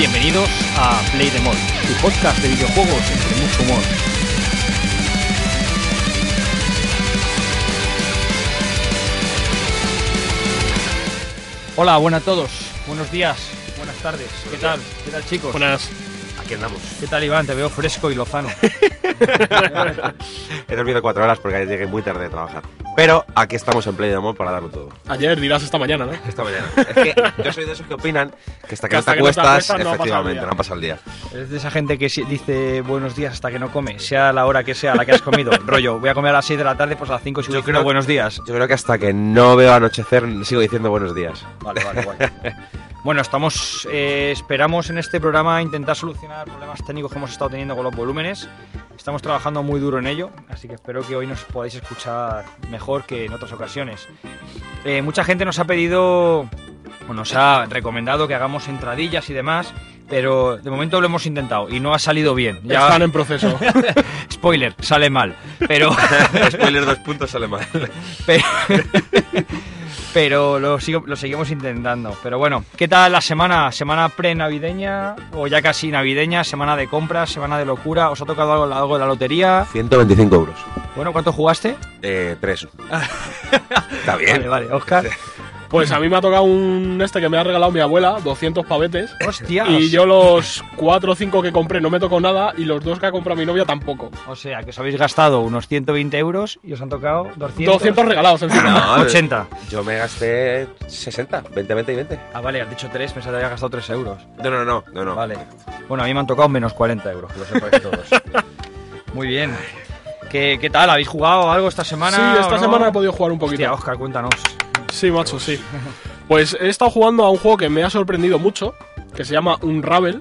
Bienvenidos a Play the Mod, tu podcast de videojuegos entre mucho humor. Hola, buenas a todos, buenos días, buenas tardes, ¿qué tal? ¿Qué tal chicos? Buenas. Aquí andamos. ¿Qué tal Iván? Te veo fresco y lozano. He dormido cuatro horas porque ayer llegué muy tarde de trabajar. Pero aquí estamos en Play de Amor para darlo todo. Ayer dirás esta mañana, ¿no? Esta mañana. Es que yo soy de esos que opinan que hasta que, Que no hasta te que no te acuestas, no efectivamente, no ha pasado el día. Eres de esa gente que dice buenos días hasta que no come, sea la hora que sea la que has comido. Rollo, voy a comer a las 6 de la tarde, pues a las 5 sigo Yo diciendo creo- buenos días. Yo creo que hasta que no veo anochecer sigo diciendo buenos días. Vale, vale, guay. Bueno, estamos, eh, esperamos en este programa intentar solucionar problemas técnicos que hemos estado teniendo con los volúmenes. Estamos trabajando muy duro en ello, así que espero que hoy nos podáis escuchar mejor que en otras ocasiones. Eh, mucha gente nos ha pedido, o nos ha recomendado que hagamos entradillas y demás, pero de momento lo hemos intentado y no ha salido bien. Ya, Están en proceso. spoiler, sale mal, pero... Spoiler dos puntos sale mal. Pe- Pero lo, sigo- lo seguimos intentando. Pero bueno, ¿qué tal la semana? ¿Semana pre-navideña o ya casi navideña? ¿Semana de compras? ¿Semana de locura? ¿Os ha tocado algo, algo de la lotería? 125 euros. Bueno, ¿cuánto jugaste? Eh, tres. Está bien. Vale, vale, Oscar. Pues a mí me ha tocado un este que me ha regalado mi abuela, 200 pavetes. Hostias. Y yo los 4 o 5 que compré no me tocó nada y los dos que ha comprado mi novia tampoco. O sea, que os habéis gastado unos 120 euros y os han tocado 200. 200 regalados encima. No, 80. Yo me gasté 60, 20, 20 y 20. Ah, vale, has dicho 3, pensaba que había gastado 3 euros. No, no, no, no, no. Vale. Bueno, a mí me han tocado menos 40 euros, que lo sepáis todos. Muy bien. ¿Qué, qué tal? ¿Habéis jugado algo esta semana? Sí, esta no? semana he podido jugar un poquito. Hostia, Oscar, cuéntanos. Sí, macho, sí. Pues he estado jugando a un juego que me ha sorprendido mucho, que se llama Unravel,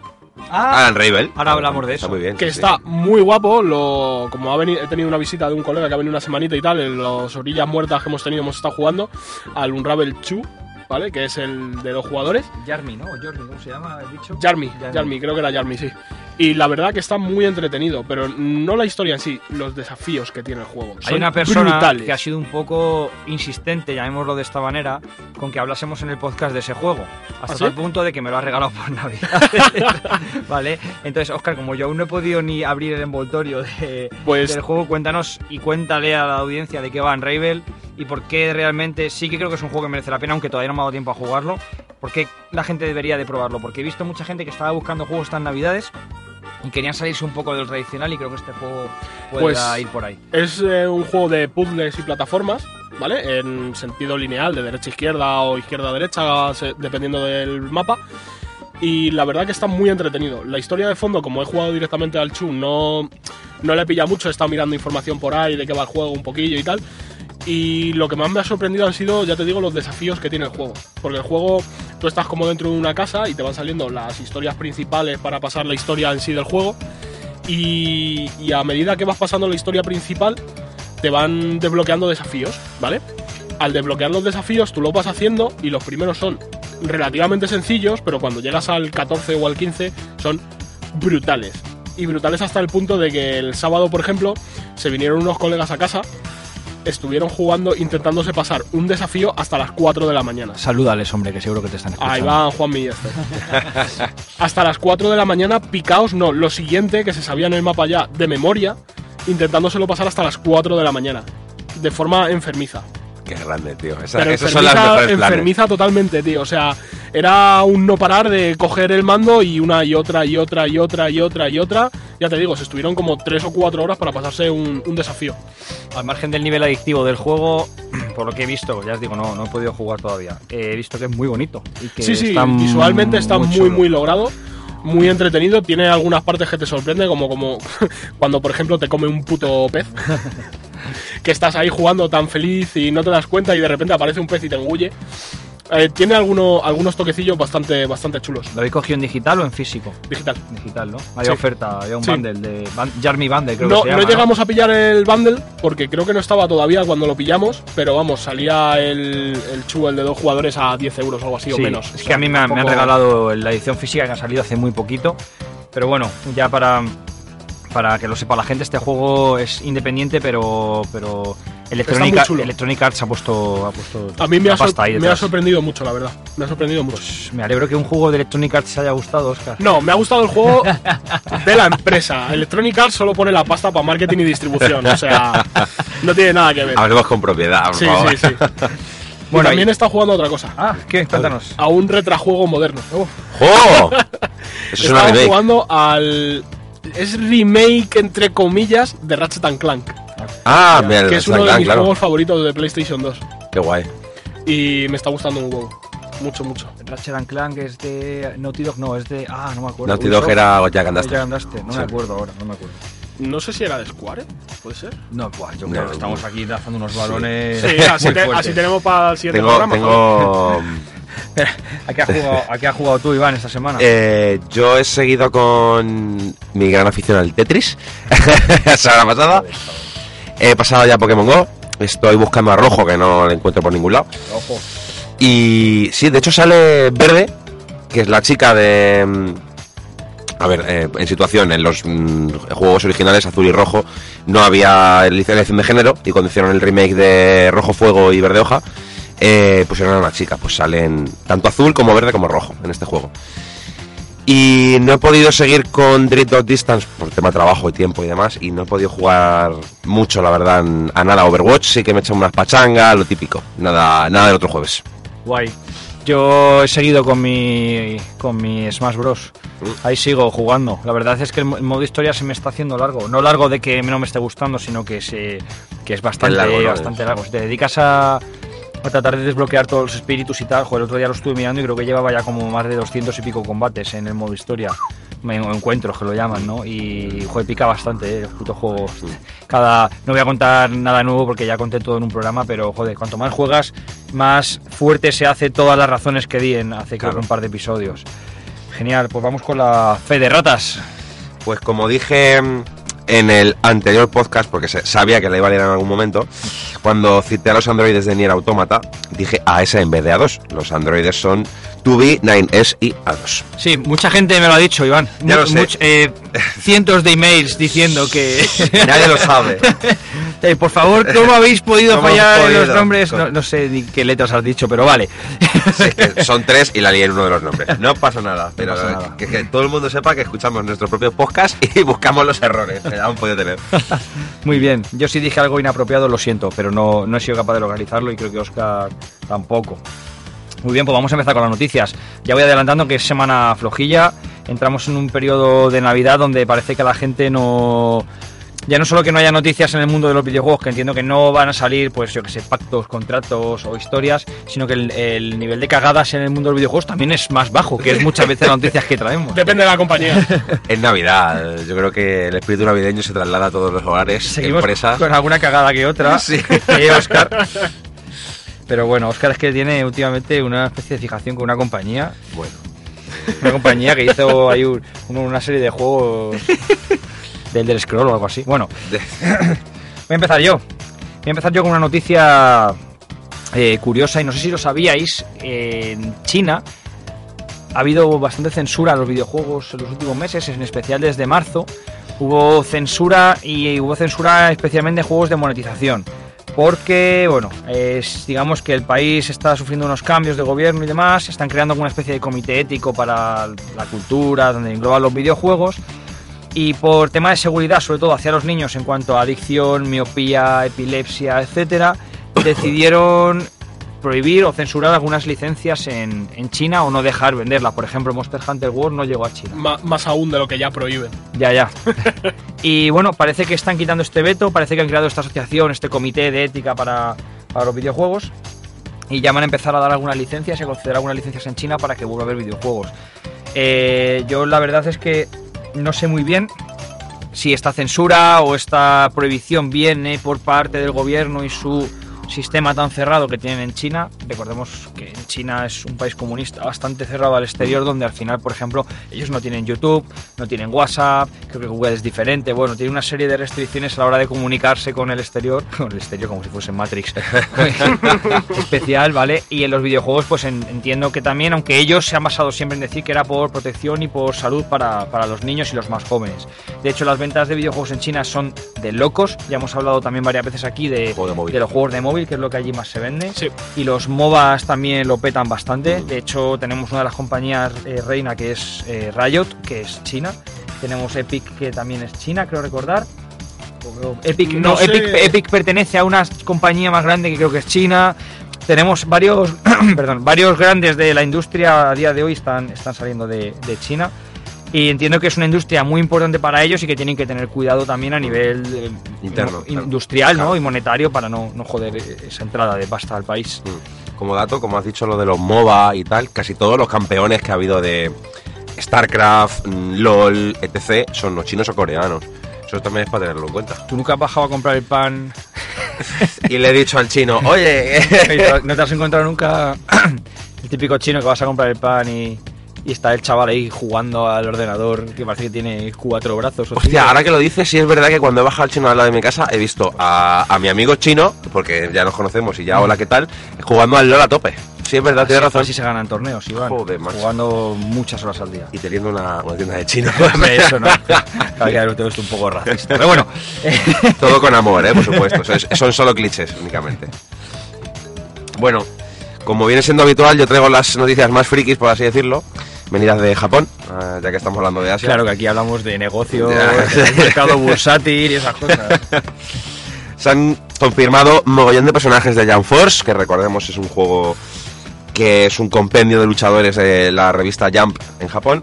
Alan Ravel. Ahora hablamos de Está eso. muy bien. que sí, está muy guapo. Lo, como ha venido, he tenido una visita de un colega que ha venido una semanita y tal, en las orillas muertas que hemos tenido hemos estado jugando al Unravel 2, ¿vale? Que es el de dos jugadores. Jarmy, ¿no? O Jordi, ¿cómo se llama el bicho? Jarmy, Jarmy. Jarmy, creo que era Jarmy, sí. Y la verdad que está muy entretenido, pero no la historia en sí, los desafíos que tiene el juego. Hay Son una persona brutales. que ha sido un poco insistente, llamémoslo de esta manera, con que hablásemos en el podcast de ese juego. Hasta ¿Ah, sí? tal punto de que me lo ha regalado por Navidad. vale. Entonces, Oscar, como yo aún no he podido ni abrir el envoltorio de- Pues- del juego, cuéntanos y cuéntale a la audiencia de qué va Unravel y por qué realmente sí que creo que es un juego que merece la pena, aunque todavía no me ha dado tiempo a jugarlo. ¿Por qué la gente debería de probarlo? Porque he visto mucha gente que estaba buscando juegos estas navidades y querían salirse un poco del tradicional y creo que este juego pueda Pues- ir por ahí. Es eh, un juego de puzzles y plataformas, ¿vale? En sentido lineal, de derecha a izquierda o izquierda a derecha, dependiendo del mapa. Y la verdad que está muy entretenido. La historia de fondo, como he jugado directamente al Chu, no, no le pilla mucho. He estado mirando información por ahí de qué va el juego un poquillo y tal. Y lo que más me ha sorprendido han sido, ya te digo, los desafíos que tiene el juego. Porque el juego, tú estás como dentro de una casa y te van saliendo las historias principales para pasar la historia en sí del juego. Y, y a medida que vas pasando la historia principal, te van desbloqueando desafíos, ¿vale? Al desbloquear los desafíos, tú lo vas haciendo y los primeros son relativamente sencillos, pero cuando llegas al 14 o al 15 son brutales. Y brutales hasta el punto de que el sábado, por ejemplo, se vinieron unos colegas a casa, estuvieron jugando, intentándose pasar un desafío hasta las 4 de la mañana. Salúdales, hombre, que seguro que te están escuchando. Ahí va Juanmi y este. Hasta las 4 de la mañana, picaos, no, lo siguiente, que se sabía en el mapa ya de memoria, intentándoselo pasar hasta las 4 de la mañana. De forma enfermiza. Qué grande, tío. Esa- Pero esos son las enfermiza, planes. totalmente, tío. O sea, era un no parar de coger el mando y una y otra y otra y otra y otra y otra, Ya te digo, se estuvieron como 3 o 4 horas para pasarse un, un desafío. Al margen del nivel adictivo del juego, por lo que he visto, ya os digo, no, no he podido jugar todavía. He visto que es muy bonito. Y que Sí, sí, está visualmente está muy, chulo. muy logrado. Muy entretenido, tiene algunas partes que te sorprenden, como, como cuando, por ejemplo, te come un puto pez. que estás ahí jugando tan feliz y no te das cuenta y de repente aparece un pez y te engulle. Eh, tiene alguno- algunos toquecillos bastante, bastante chulos. ¿Lo habéis cogido en digital o en físico? Digital. Digital, ¿no? Había Sí. oferta, había un Sí. bundle de. Jarmy Bundle, creo No, que se no llama, llegamos a pillar el bundle porque creo que no estaba todavía cuando lo pillamos, pero vamos, salía el, el chubo, el de dos jugadores, a 10 euros o algo así o Sí, menos. Es O que sea, a mí me, me han regalado la edición física que ha salido hace muy poquito. Pero bueno, ya para, para que lo sepa la gente, este juego es independiente, pero, pero Electronic. Electronic Arts ha puesto, ha pusto A mí me ha, pasta ahí me ha sorprendido mucho, la verdad. Me ha sorprendido mucho. Me alegro que un juego de Electronic Arts haya gustado, Oscar. No, me ha gustado el juego de la empresa. Electronic Arts solo pone la pasta para marketing y distribución. O sea, no tiene nada que ver. Hablemos con propiedad, por Sí, favor. sí, sí. Bueno, y también está jugando a otra cosa. Ah, ¿qué? Cuéntanos. A un retrajuego moderno. ¡Jo! Eso es una jugando al. Es remake, entre comillas, de Ratchet and Clank. Ah, mira, el que es uno de Clank, mis claro. juegos favoritos de PlayStation 2. Qué guay. Y me está gustando un huevo. Mucho, mucho. Ratchet and Clank es de Naughty Dog, no, es de. Ah, no me acuerdo. Naughty Dog era Jack and Daxter. Jack and No Sí. me acuerdo ahora, no me acuerdo. No sé si era de Square, ¿puede ser? No, buah, yo No, creo que estamos aquí lanzando unos balones. Sí, así, te- tenemos para el siguiente Tengo, programa. tengo. ¿A qué has jugado, a qué has jugado tú, Iván, esta semana? eh, yo he seguido con mi gran afición al Tetris. La semana pasada. He pasado ya a Pokémon Go. Estoy buscando a Rojo, que no lo encuentro por ningún lado. Ojo. Y sí, de hecho sale Verde, que es la chica de... A ver, eh, en situación, en los mm, juegos originales azul y rojo no había elección de género y cuando hicieron el remake de Rojo Fuego y Verde Hoja, eh, pusieron a una chica, pues salen tanto azul como verde como rojo en este juego. Y no he podido seguir con Dread Dot Distance por tema trabajo y tiempo y demás. Y no he podido jugar mucho, la verdad, a nada. Overwatch sí que me he hecho unas pachangas, lo típico. Nada, nada del otro jueves. Guay. Yo he seguido con mi con mi Smash Bros. Ahí sigo jugando. La verdad es que el mo- el modo historia se me está haciendo largo. No largo de que no me esté gustando, sino que se que es bastante largo, ¿no? bastante largo. Si te dedicas a, a tratar de desbloquear todos los espíritus y tal, joder, el otro día lo estuve mirando y creo que llevaba ya como más de 200 y pico combates en el modo historia. Me- encuentros que lo llaman, ¿no? Y joder, pica bastante, ¿eh? el puto juego. Cada, no voy a contar nada nuevo porque ya conté todo en un programa, pero joder, cuanto más juegas, más fuerte se hace todas las razones que di en hace Claro. un par de episodios. Genial, pues vamos con la fe de ratas. Pues como dije en el anterior podcast, porque se- sabía que le iba a leer en algún momento, cuando cité a los androides de Nier Automata, dije A-S en vez de A2. Los androides son 2B, 9S y A2. Sí, mucha gente me lo ha dicho, Iván. Ya Mu- lo sé. much- eh, cientos de emails diciendo que... Nadie lo sabe. Eh, por favor, ¿cómo habéis podido ¿Cómo hemos fallar en los nombres? No, no sé ni qué letras has dicho, pero vale. Sí, que son tres y la lié en uno de los nombres. No pasa nada, pero pasa nada. Que, que todo el mundo sepa que escuchamos nuestro propio podcast y buscamos los errores que han podido tener. Muy bien, yo si dije algo inapropiado lo siento, pero no, no he sido capaz de localizarlo y creo que Oscar tampoco. Muy bien, pues vamos a empezar con las noticias. Ya voy adelantando que es semana flojilla. Entramos en un periodo de Navidad donde parece que la gente no. Ya no solo que no haya noticias en el mundo de los videojuegos, que entiendo que no van a salir, pues yo que sé, pactos, contratos o historias, sino que el, el nivel de cagadas en el mundo de los videojuegos también es más bajo, que es muchas veces las noticias que traemos. Depende de la compañía. En Navidad, yo creo que el espíritu navideño se traslada a todos los hogares, Seguimos empresas. con alguna cagada que otra. Sí. Eh, Oscar. Pero bueno, Oscar es que tiene últimamente una especie de fijación con una compañía. Bueno, Una compañía que hizo ahí un- una serie de juegos del del Scroll o algo así. Bueno, de- voy a empezar yo. Voy a empezar yo con una noticia eh, curiosa y no sé si lo sabíais. En China ha habido bastante censura a los videojuegos en los últimos meses, en especial desde marzo. Hubo censura y hubo censura especialmente en juegos de monetización. Porque, bueno, es, digamos que el país está sufriendo unos cambios de gobierno y demás. Están creando una especie de comité ético para la cultura, donde engloban los videojuegos. Y por tema de seguridad, sobre todo hacia los niños en cuanto a adicción, miopía, epilepsia, etcétera, decidieron prohibir o censurar algunas licencias en, en China o no dejar venderlas. Por ejemplo, Monster Hunter World no llegó a China. Ma- más aún de lo que ya prohíben. Ya, ya. y bueno, parece que están quitando este veto, parece que han creado esta asociación, este comité de ética para, para los videojuegos. Y ya van a empezar a dar algunas licencias y a conceder algunas licencias en China para que vuelva a haber videojuegos. Eh, yo la verdad es que no sé muy bien si esta censura o esta prohibición viene por parte del gobierno y su sistema tan cerrado que tienen en China. Recordemos que en China es un país comunista bastante cerrado al exterior, donde al final, por ejemplo, ellos no tienen YouTube, no tienen WhatsApp, creo que Google es diferente. Bueno, tiene una serie de restricciones a la hora de comunicarse con el exterior, con el exterior como si fuese Matrix especial, ¿vale? Y en los videojuegos, pues en- entiendo que también, aunque ellos se han basado siempre en decir que era por protección y por salud para, para los niños y los más jóvenes. De hecho, las ventas de videojuegos en China son de locos. Ya hemos hablado también varias veces aquí de, de los juegos de móvil, que es lo que allí más se vende. Sí. Y los MOBAs también lo petan bastante. De hecho, tenemos una de las compañías eh, reina que es eh, Riot, que es China. Tenemos Epic, que también es China, creo recordar. Epic, no, No sé. Epic, Epic pertenece a una compañía más grande que creo que es China. Tenemos varios, perdón, varios grandes de la industria a día de hoy están, están saliendo de, de China. Y entiendo que es una industria muy importante para ellos y que tienen que tener cuidado también a nivel eh, Interno, mo- claro. industrial ¿no? Y monetario para no, no joder eh, esa entrada de pasta al país. Mm. Como dato, como has dicho lo de los MOBA y tal, casi todos los campeones que ha habido de StarCraft, mm, LOL, etc. son los chinos o coreanos. Eso también es para tenerlo en cuenta. ¿Tú nunca has bajado a comprar el pan Y le he dicho al chino, oye, no te has encontrado nunca el típico chino que vas a comprar el pan y, y está el chaval ahí jugando al ordenador que parece que tiene cuatro brazos? o? Hostia, ahora que lo dices, sí es verdad que cuando he bajado al chino al lado de mi casa he visto a, a mi amigo chino, porque ya nos conocemos y ya hola, ¿qué tal? Jugando al LOL a tope. Sí es verdad, tienes razón. Así se ganan torneos, Iván. Joder, jugando muchas horas al día. Y teniendo una, una tienda de chino. Eso no. Claro que un poco racista. Pero bueno, Todo con amor, ¿eh? por supuesto. Son solo clichés únicamente. Bueno, como viene siendo habitual, yo traigo las noticias más frikis, por así decirlo, venidas de Japón, eh, ya que estamos hablando de Asia. claro que aquí hablamos de negocios, de mercado bursátil y esas cosas. Se han confirmado mogollón de personajes de Jump Force, que recordemos es un juego que es un compendio de luchadores de la revista Jump en Japón.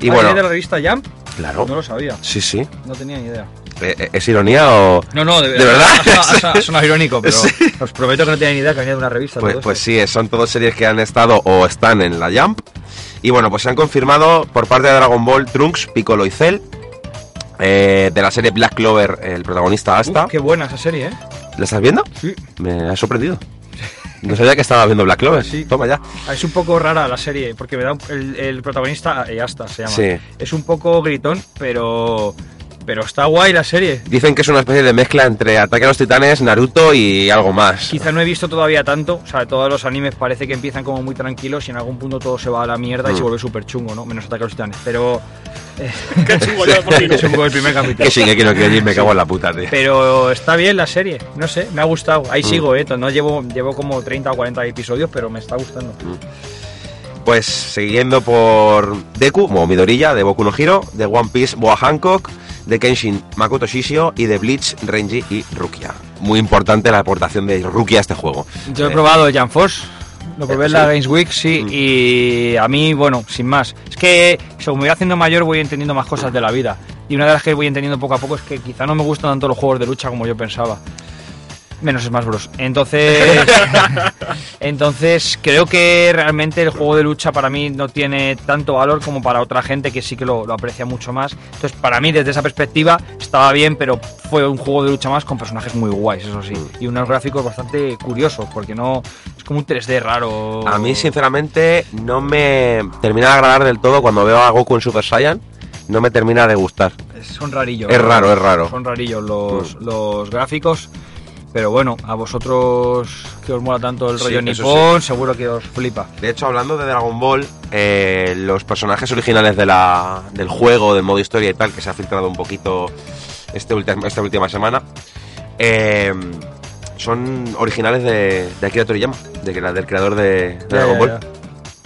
Y Ah, bueno, ¿viene de la revista Jump? claro, No lo sabía. sí, sí. No tenía ni idea. Eh, eh, ¿Es ironía o...? No, no, de, ¿De verdad? Sonado irónico, pero Sí. os prometo que no tenía ni idea que venía de una revista. Pues, pues sí, son todas series que han estado o están en la Jump. Y bueno, pues se han confirmado por parte de Dragon Ball Trunks, Piccolo y Cell. eh, de la serie Black Clover, el protagonista Asta. Qué buena esa serie, ¿eh? ¿La estás viendo? Sí. Me ha sorprendido. No sabía que estaba viendo Black Clover. Sí. Toma ya. Ah, Es un poco rara la serie, porque me da un- el, el protagonista, eh, Asta se llama. Sí. Es un poco gritón, pero pero está guay la serie. Dicen que es una especie de mezcla entre Ataque a los Titanes, Naruto y algo más. Quizá no he visto todavía tanto, o sea, todos los animes parece que empiezan como muy tranquilos y en algún punto todo se va a la mierda y Mm. se vuelve súper chungo, ¿no? Menos Ataque a los Titanes, pero... eh, Qué chungo por chungo el primer capítulo. Que sí, que quiero que me cago en la puta, tío. Pero está bien la serie, no sé, me ha gustado. Ahí Mm. sigo, ¿eh? No llevo, llevo como 30 o 40 episodios, pero me está gustando. Pues siguiendo por Deku, como Midorilla, de Boku no Hero, de One Piece, Boa Hancock, de Kenshin Makoto Shishio y de Bleach, Renji y Rukia. Muy importante la aportación de Rukia a este juego. Yo he Eh, probado Jan Force, lo probé en la. Games Week, sí, Mm. y a mí, bueno, sin más. Es que según me voy haciendo mayor voy entendiendo más cosas de la vida. Y una de las que voy entendiendo poco a poco es que quizá no me gustan tanto los juegos de lucha como yo pensaba. Menos Smash Bros. Entonces, entonces creo que realmente el juego de lucha para mí no tiene tanto valor como para otra gente que sí que lo, lo aprecia mucho más. Entonces, para mí, desde esa perspectiva, estaba bien, pero fue un juego de lucha más con personajes muy guays, eso sí. Y unos gráficos bastante curiosos, porque no es como un 3D raro. A mí, sinceramente, no me termina de agradar del todo cuando veo a Goku en Super Saiyan. No me termina de gustar. Son rarillos. Es raro, es raro. Son rarillos los, los gráficos. Pero bueno, a vosotros que os mola tanto el Sí, rollo nipón, seguro que os flipa. De hecho, hablando de Dragon Ball, eh, los personajes originales de la, del juego, del modo historia y tal, que se ha filtrado un poquito este ulti- esta última semana, eh, son originales de, de Akira Toriyama, de, que- del creador de, Dragon Ball.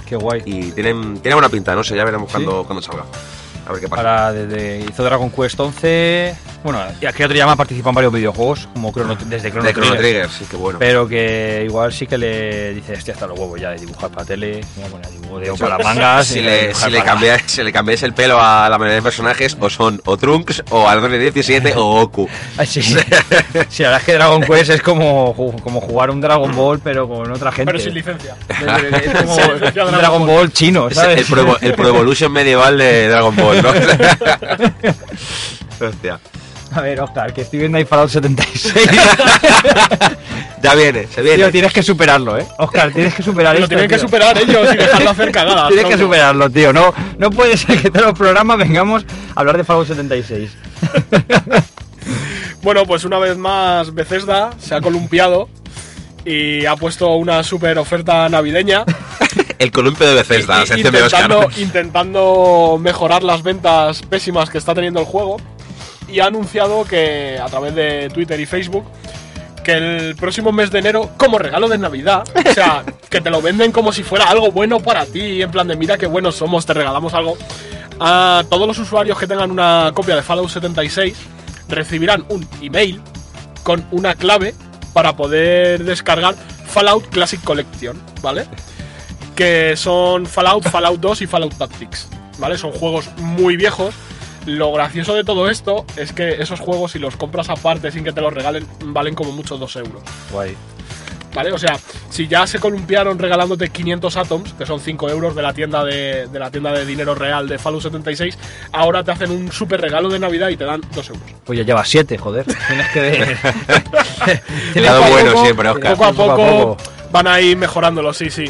Qué guay. Y tienen, tienen buena pinta, no sé, ya veremos ¿Sí? cuando, cuando salga. A ver qué pasa. Para desde hizo Dragon Quest 11, Bueno, y aquí otro llama participa en varios videojuegos, como Chrono, desde Chrono De Chrono Trigger. Trigger, sí, que bueno. Pero que igual sí que le dice, hostia, hasta los huevos ya de dibujar para tele, dibujo para las mangas. si le, si, le cambias, si le cambias el pelo a la mayoría de personajes, o son o Trunks, o Arnold 17 o Goku. Ay, sí. sí, la verdad es que Dragon Quest es como, como jugar un Dragon Ball, pero con otra gente. Pero sin licencia. Es como licencia un Dragon Ball. Chino, Es ¿sabes? el, Pro, el Pro Evolution medieval de Dragon Ball, ¿no? Hostia. A ver, Oscar, que estoy viendo ahí Fallout 76. Ya viene, se viene. Tío, tienes que superarlo, ¿eh? Oscar, tienes que superar Lo esto. tienen que superar ellos y dejarlo hacer cagadas. Tienes que superarlo, tío. No, no puede ser que todos los programas vengamos a hablar de Fallout 76. Bueno, pues una vez más Bethesda se ha columpiado y ha puesto una super oferta navideña El columpio de Bethesda, Oscar. intentando, intentando mejorar las ventas pésimas que está teniendo el juego y ha anunciado que a través de Twitter y Facebook que el próximo mes de enero, como regalo de Navidad, o sea, que te lo venden como si fuera algo bueno para ti, en plan de mira qué buenos somos, te regalamos algo. A todos los usuarios que tengan una copia de Fallout 76 recibirán un email con una clave para poder descargar Fallout Classic Collection, ¿vale? Que son Fallout, Fallout 2 y Fallout Tactics, ¿vale? Son juegos muy viejos. Lo gracioso de todo esto es que esos juegos, si los compras aparte sin que te los regalen, valen como mucho 2 euros. Guay. ¿Vale? O sea, si ya se columpiaron regalándote 500 Atoms, que son 5 euros de la tienda de, de la tienda de dinero real de Fallout 76, ahora te hacen un super regalo de Navidad y te dan 2 euros. Pues ya llevas siete, joder. Tienes que ver. Tienes Lado poco a bueno poco- siempre, Oscar. Poco a Poco a poco poco. van a ir mejorándolo, sí, sí.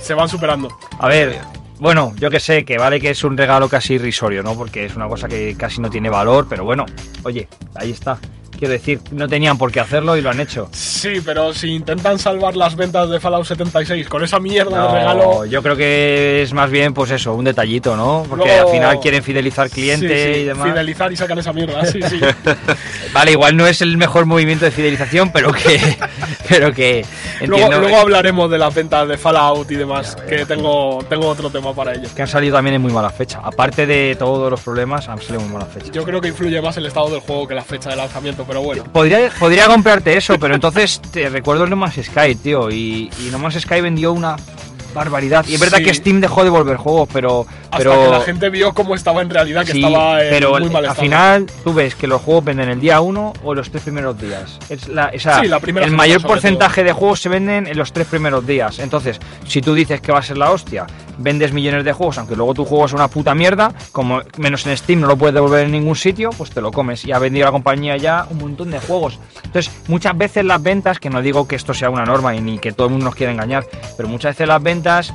Se van superando. A ver, bueno, yo que sé, que vale que es un regalo casi irrisorio, ¿no? Porque es una cosa que casi no tiene valor, pero bueno, oye, ahí está. Quiero decir, no tenían por qué hacerlo y lo han hecho. Sí, pero si intentan salvar las ventas de Fallout 76 con esa mierda No, de regalo. yo creo que es más bien, pues eso, un detallito, ¿no? Porque Luego- al final quieren fidelizar cliente Sí, sí, y demás. Fidelizar y sacan esa mierda, sí, sí. Vale, igual no es el mejor movimiento de fidelización, pero que, pero que entiendo luego hablaremos de las ventas de Fallout y demás, que tengo, tengo otro tema para ello. que han salido también en muy mala fecha. Aparte de todos los problemas, han salido en muy mala fecha. Yo creo que influye más el estado del juego que la fecha de lanzamiento, pero bueno. Podría, podría comprarte eso, pero entonces te recuerdo el No Man's Sky, tío. Y, y No Man's Sky vendió una barbaridad. Y es verdad Sí. que Steam dejó de volver juegos, pero. Hasta pero que la gente vio cómo estaba en realidad, que sí, estaba en pero muy mal al estado. final tú ves que los juegos venden el día 1 o los tres primeros días. Es la, o sea, Sí, la primera el mayor porcentaje de juegos se venden en los tres primeros días. Entonces, si tú dices que va a ser la hostia, vendes millones de juegos, aunque luego tu juego es una puta mierda, como menos en Steam no lo puedes devolver en ningún sitio, pues te lo comes. Y ha vendido la compañía ya un montón de juegos. Entonces, muchas veces las ventas, que no digo que esto sea una norma y ni que todo el mundo nos quiera engañar, pero muchas veces las ventas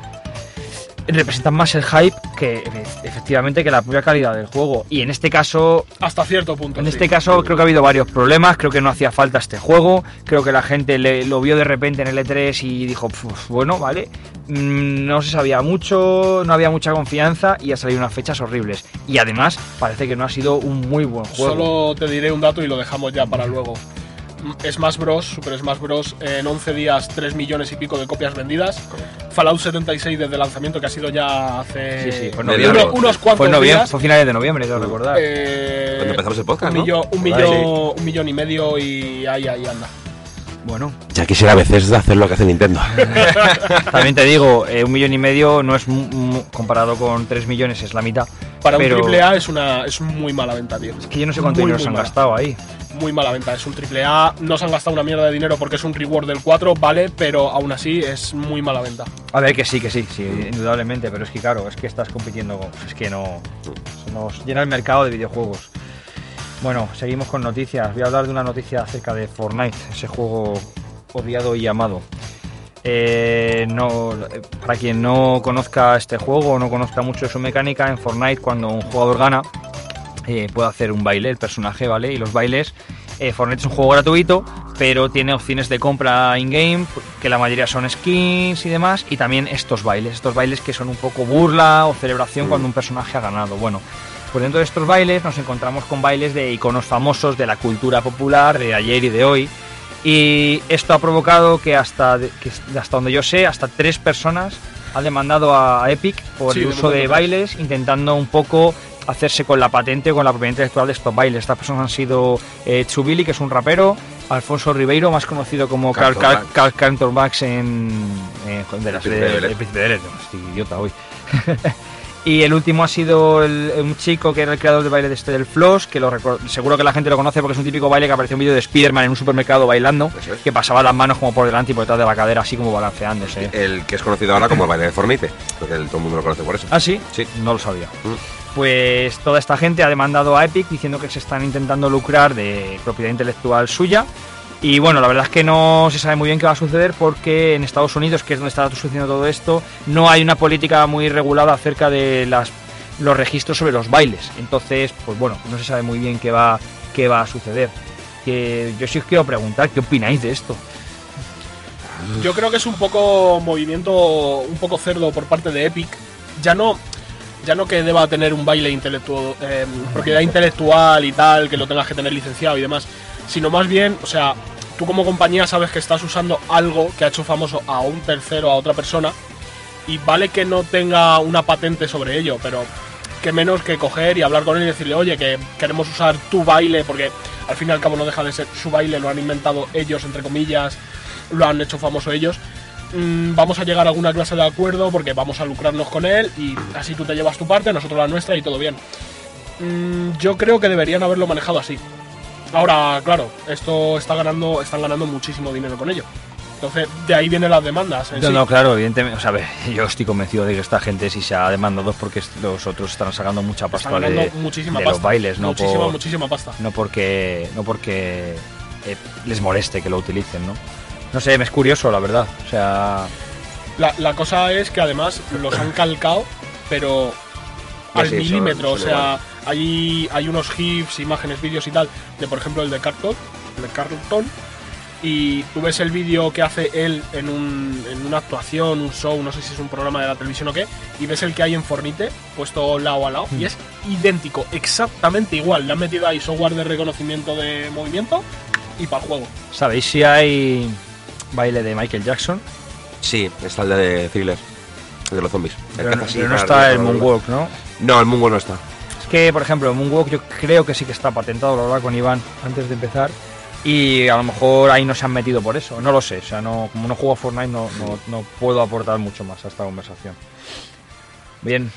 representan más el hype que efe- efectivamente que la propia calidad del juego. Y en este caso, Hasta cierto punto. en sí. este caso creo que ha habido varios problemas, creo que no hacía falta este juego, creo que la gente le- lo vio de repente en el E3 y dijo, "Puf, bueno, vale, mm, no se sabía mucho, no había mucha confianza y ha salido unas fechas horribles. Y además parece que no ha sido un muy buen juego. Solo te diré un dato y lo dejamos ya para luego. Smash Bros, Super Smash Bros, en 11 días 3 millones y pico de copias vendidas. Fallout 76 desde el lanzamiento, que ha sido ya hace Sí, sí, fue en uno- noviembre. unos cuantos Fue, noviembre, días. fue finales de noviembre, creo recordar. Eh, Cuando empezamos el podcast, un, ¿no? millón, un, millón, un millón y medio y ahí, ahí anda. Bueno, Ya quisiera a veces hacer lo que hace Nintendo. también te digo, eh, un millón y medio no es comparado con 3 millones, es la mitad. Para Pero- un triple A es una es muy mala venta, tío. Es que yo no sé cuánto Muy, dinero muy se han mala. gastado ahí. Muy mala venta. Es un triple A. No se han gastado una mierda de dinero porque es un reward del 4, vale, pero aún así es muy mala venta. A ver, que sí, que sí, sí, indudablemente, pero es que claro, es que estás compitiendo con. Es que no. Se nos llena el mercado de videojuegos. Bueno, seguimos con noticias. Voy a hablar de una noticia acerca de Fortnite, ese juego odiado y amado. Eh, no, para quien no conozca este juego o no conozca mucho su mecánica, en Fortnite, cuando un jugador gana, eh, puede hacer un baile, el personaje, ¿vale? Y los bailes. eh, Fortnite es un juego gratuito, pero tiene opciones de compra in-game, que la mayoría son skins y demás, y también estos bailes, estos bailes que son un poco burla o celebración cuando un personaje ha ganado. Bueno, pues dentro de estos bailes nos encontramos con bailes de iconos famosos de la cultura popular de ayer y de hoy. Y esto ha provocado que hasta, de- que hasta donde yo sé, hasta tres personas han demandado a Epic por Sí, el de uso de bailes, intentando un poco hacerse con la patente o con la propiedad intelectual de estos bailes. Estas personas han sido eh, Chubili, que es un rapero, Alfonso Ribeiro, más conocido como Carl, Carl, Max en, en joder, de la El serie Príncipe de de- de Estoy idiota hoy. y el último ha sido el- un chico que era el creador del baile de este del Floss, que lo seguro que la gente lo conoce porque es un típico baile que apareció en un vídeo de Spider-Man en un supermercado bailando, es. que pasaba las manos como por delante y por detrás de la cadera, así como balanceándose. El que es conocido ahora como el baile de Fornite, porque el- todo el mundo lo conoce por eso. ¿Ah, sí? Sí. No lo sabía. Mm. Pues toda esta gente ha demandado a Epic diciendo que se están intentando lucrar de propiedad intelectual suya. Y bueno, la verdad es que no se sabe muy bien qué va a suceder porque en Estados Unidos, que es donde está sucediendo todo esto, no hay una política muy regulada acerca de las, los registros sobre los bailes. Entonces, pues bueno, no se sabe muy bien qué va, qué va a suceder. Que yo sí os quiero preguntar, ¿qué opináis de esto? Yo creo que es un poco movimiento, un poco cerdo por parte de Epic. Ya no, ya no que deba tener un baile intelectual, eh, propiedad intelectual y tal, que lo tengas que tener licenciado y demás, sino más bien, o sea, tú como compañía sabes que estás usando algo que ha hecho famoso a un tercero, a otra persona, y vale que no tenga una patente sobre ello, pero que menos que coger y hablar con él y decirle, oye, que queremos usar tu baile, porque al fin y al cabo no deja de ser su baile, lo han inventado ellos, entre comillas, lo han hecho famoso ellos. Mm, vamos a llegar a alguna clase de acuerdo porque vamos a lucrarnos con él y así tú te llevas tu parte, nosotros la nuestra y todo bien. Mm, yo creo que deberían haberlo manejado así. Ahora, claro, esto está ganando, están ganando muchísimo dinero con ello. Entonces, de ahí vienen las demandas. No, sí. no, claro, evidentemente. O sea, a ver, yo estoy convencido de que esta gente si se ha demandado es porque los otros están sacando mucha pasta Están ganando de, muchísima de pasta. los bailes, no muchísima, por, muchísima pasta. no porque, no porque eh, les moleste que lo utilicen, ¿no? No sé, me es curioso, la verdad. O sea, La, la cosa es que además los han calcado, pero al sí, milímetro. son o sea, hay, hay unos GIFs, imágenes, vídeos y tal, de por ejemplo el de Carlton, el de Carlton, y tú ves el vídeo que hace él en, un, en una actuación, un show, no sé si es un programa de la televisión o qué, y ves el que hay en Fornite, puesto lado a lado, y es idéntico, exactamente igual. Le han metido ahí software de reconocimiento de movimiento y para el juego. ¿sabéis si hay baile de Michael Jackson? Sí, está el de Thriller, el de los zombies. El Pero, no- pero está el. Moonwalk, ¿no? No, el Moonwalk no está. Es que, por ejemplo, el Moonwalk yo creo que sí que está patentado, lo hablaba con Iván antes de empezar. Y a lo mejor ahí no se han metido por eso, no lo sé. O sea, no, como no juego a Fortnite, no, no, no puedo aportar mucho más a esta conversación. Bien,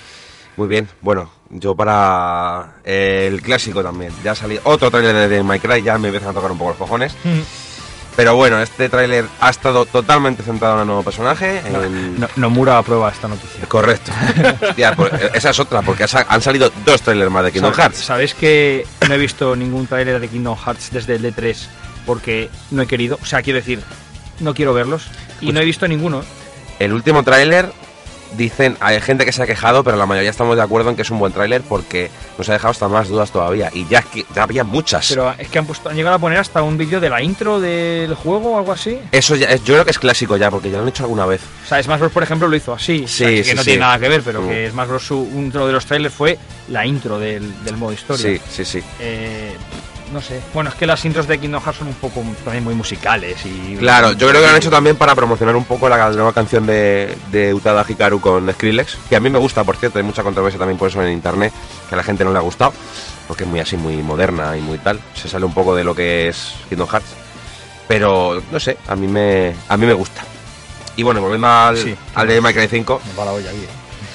Muy bien, bueno, yo para el clásico también. Ya ha salido otro tráiler de Cry, ya me empiezan a tocar un poco los cojones. Pero bueno, este tráiler ha estado totalmente centrado en un nuevo personaje. en- no, Nomura aprueba esta noticia. Correcto. Pues, esa es otra, porque ha- han salido dos trailers más de Kingdom ¿Sabes- Hearts. ¿Sabéis que no he visto ningún tráiler de Kingdom Hearts desde el D3 porque no he querido? O sea, quiero decir, no quiero verlos. Y no he visto ninguno. El último tráiler, dicen, hay gente que se ha quejado, pero la mayoría estamos de acuerdo en que es un buen tráiler porque nos ha dejado hasta más dudas todavía. Y ya, ya había muchas. Pero es que han, puesto, han llegado a poner hasta un vídeo de la intro del juego o algo así. Eso ya, es- yo creo que es clásico ya, porque ya lo han hecho alguna vez. O sea, Smash Bros, por ejemplo, lo hizo así. O sea, Sí, que sí, no sí. tiene nada que ver, pero Mm. que Smash Bros, intro de los trailers fue la intro del, del modo historia. Sí, sí, sí. Eh, no sé. Bueno, es que las intros de Kingdom Hearts son un poco también muy musicales y... Claro, yo creo que lo han hecho también para promocionar un poco la nueva canción de, de Utada Hikaru con Skrillex, que a mí me gusta, por cierto, hay mucha controversia también por eso en internet, que a la gente no le ha gustado, porque es muy así, muy moderna y muy tal, se sale un poco de lo que es Kingdom Hearts, pero no sé, a mí me, a mí me gusta. Y bueno, volviendo al, Sí. al de Minecraft 5, Me va la olla aquí, eh.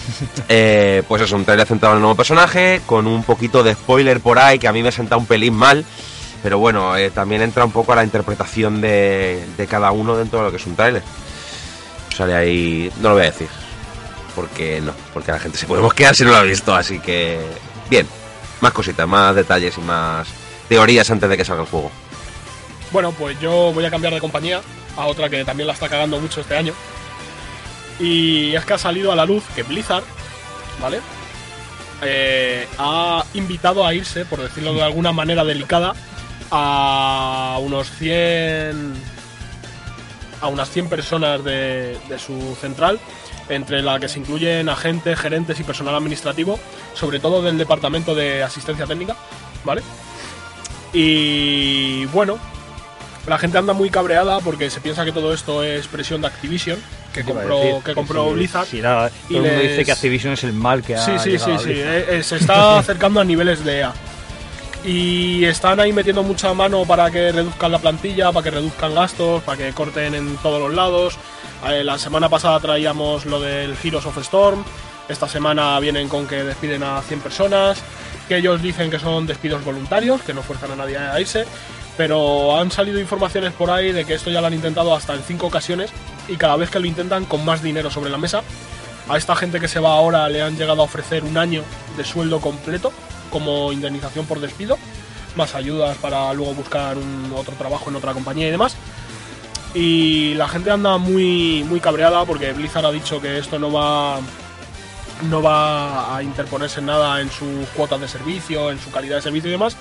eh, pues es un trailer centrado en el nuevo personaje, con un poquito de spoiler por ahí que a mí me senta un pelín mal. Pero bueno, eh, también entra un poco a la interpretación de, de cada uno dentro de lo que es un tráiler. Sale ahí, no lo voy a decir, porque no, porque la gente se puede mosquear si no lo ha visto, así que bien, más cositas, más detalles y más teorías antes de que salga el juego. Bueno, pues yo voy a cambiar de compañía a otra que también la está cagando mucho este año. Y es que ha salido a la luz que Blizzard, ¿vale? Eh, ha invitado a irse, por decirlo de alguna manera delicada, a unos 100 a unas 100 personas de, de su central, entre la que se incluyen agentes, gerentes y personal administrativo, sobre todo del departamento de asistencia técnica, ¿vale? Y bueno, la gente anda muy cabreada porque se piensa que todo esto es presión de Activision, que compró, que compró Blizzard. sí, nada, y todo el mundo dice que Activision es el mal que ha Sí, sí, sí, sí. Eh, se está acercando a niveles de EA. Y están ahí metiendo mucha mano para que reduzcan la plantilla, para que reduzcan gastos, para que corten en todos los lados. Eh, la semana pasada traíamos lo del Heroes of Storm. Esta semana vienen con que despiden a 100 personas. Que ellos dicen que son despidos voluntarios, que no fuerzan a nadie a irse. Pero han salido informaciones por ahí de que esto ya lo han intentado hasta en 5 ocasiones. Y cada vez que lo intentan con más dinero sobre la mesa. A esta gente que se va ahora le han llegado a ofrecer un año de sueldo completo como indemnización por despido, más ayudas para luego buscar otro trabajo en otra compañía y demás. Y la gente anda muy, muy cabreada porque Blizzard ha dicho que esto no va, no va a interponerse en nada en sus cuotas de servicio, en su calidad de servicio y demás.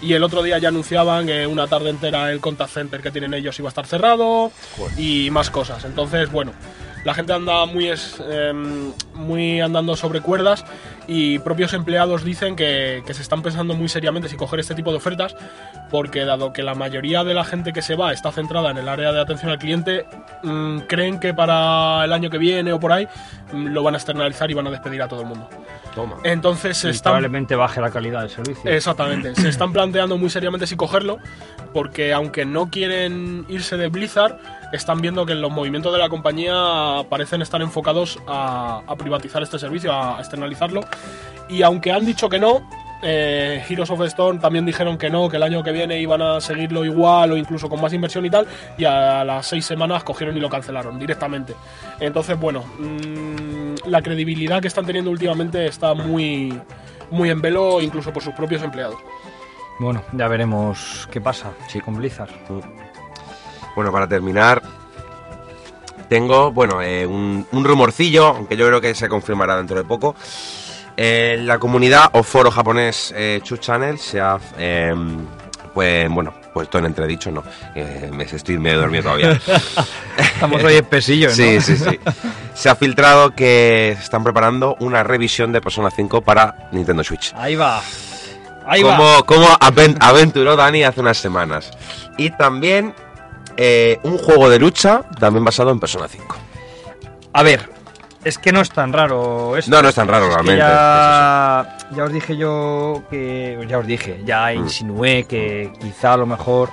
Y el otro día ya anunciaban que una tarde entera el contact center que tienen ellos iba a estar cerrado y más cosas. Entonces, bueno, la gente anda muy, es- em, muy andando sobre cuerdas y propios empleados dicen que, que se están pensando muy seriamente si coger este tipo de ofertas porque dado que la mayoría de la gente que se va está centrada en el área de atención al cliente, mm, creen que para el año que viene o por ahí mm, lo van a externalizar y van a despedir a todo el mundo. Toma. Entonces se Y están probablemente baje la calidad del servicio. Exactamente. Se están planteando muy seriamente si cogerlo, porque aunque no quieren irse de Blizzard, están viendo que los movimientos de la compañía parecen estar enfocados a, a privatizar este servicio, a externalizarlo. Y aunque han dicho que no, eh, Heroes of Storm también dijeron que no, que el año que viene iban a seguirlo igual o incluso con más inversión y tal, y a las seis semanas cogieron y lo cancelaron directamente. Entonces, bueno, mm, la credibilidad que están teniendo últimamente está muy, muy en velo, incluso por sus propios empleados. Bueno, ya veremos qué pasa sí, con Blizzard. Bueno, para terminar, tengo, bueno, eh, un, un rumorcillo, aunque yo creo que se confirmará dentro de poco. Eh, la comunidad o foro japonés eh, Chu Channel se ha, eh, pues, bueno, puesto en entredicho, no, eh, me estoy medio dormido todavía. Estamos hoy espesillos, ¿no? Sí, sí, sí. Se ha filtrado que están preparando una revisión de Persona 5 para Nintendo Switch. Ahí va. Ahí va. como, como aven- aventuró Dani hace unas semanas. Y también eh, un juego de lucha también basado en Persona 5. A ver, es que no es tan raro esto. No, no es tan raro Es que realmente. ya, ya os dije yo que. Ya os dije, ya Mm. insinué que quizá a lo mejor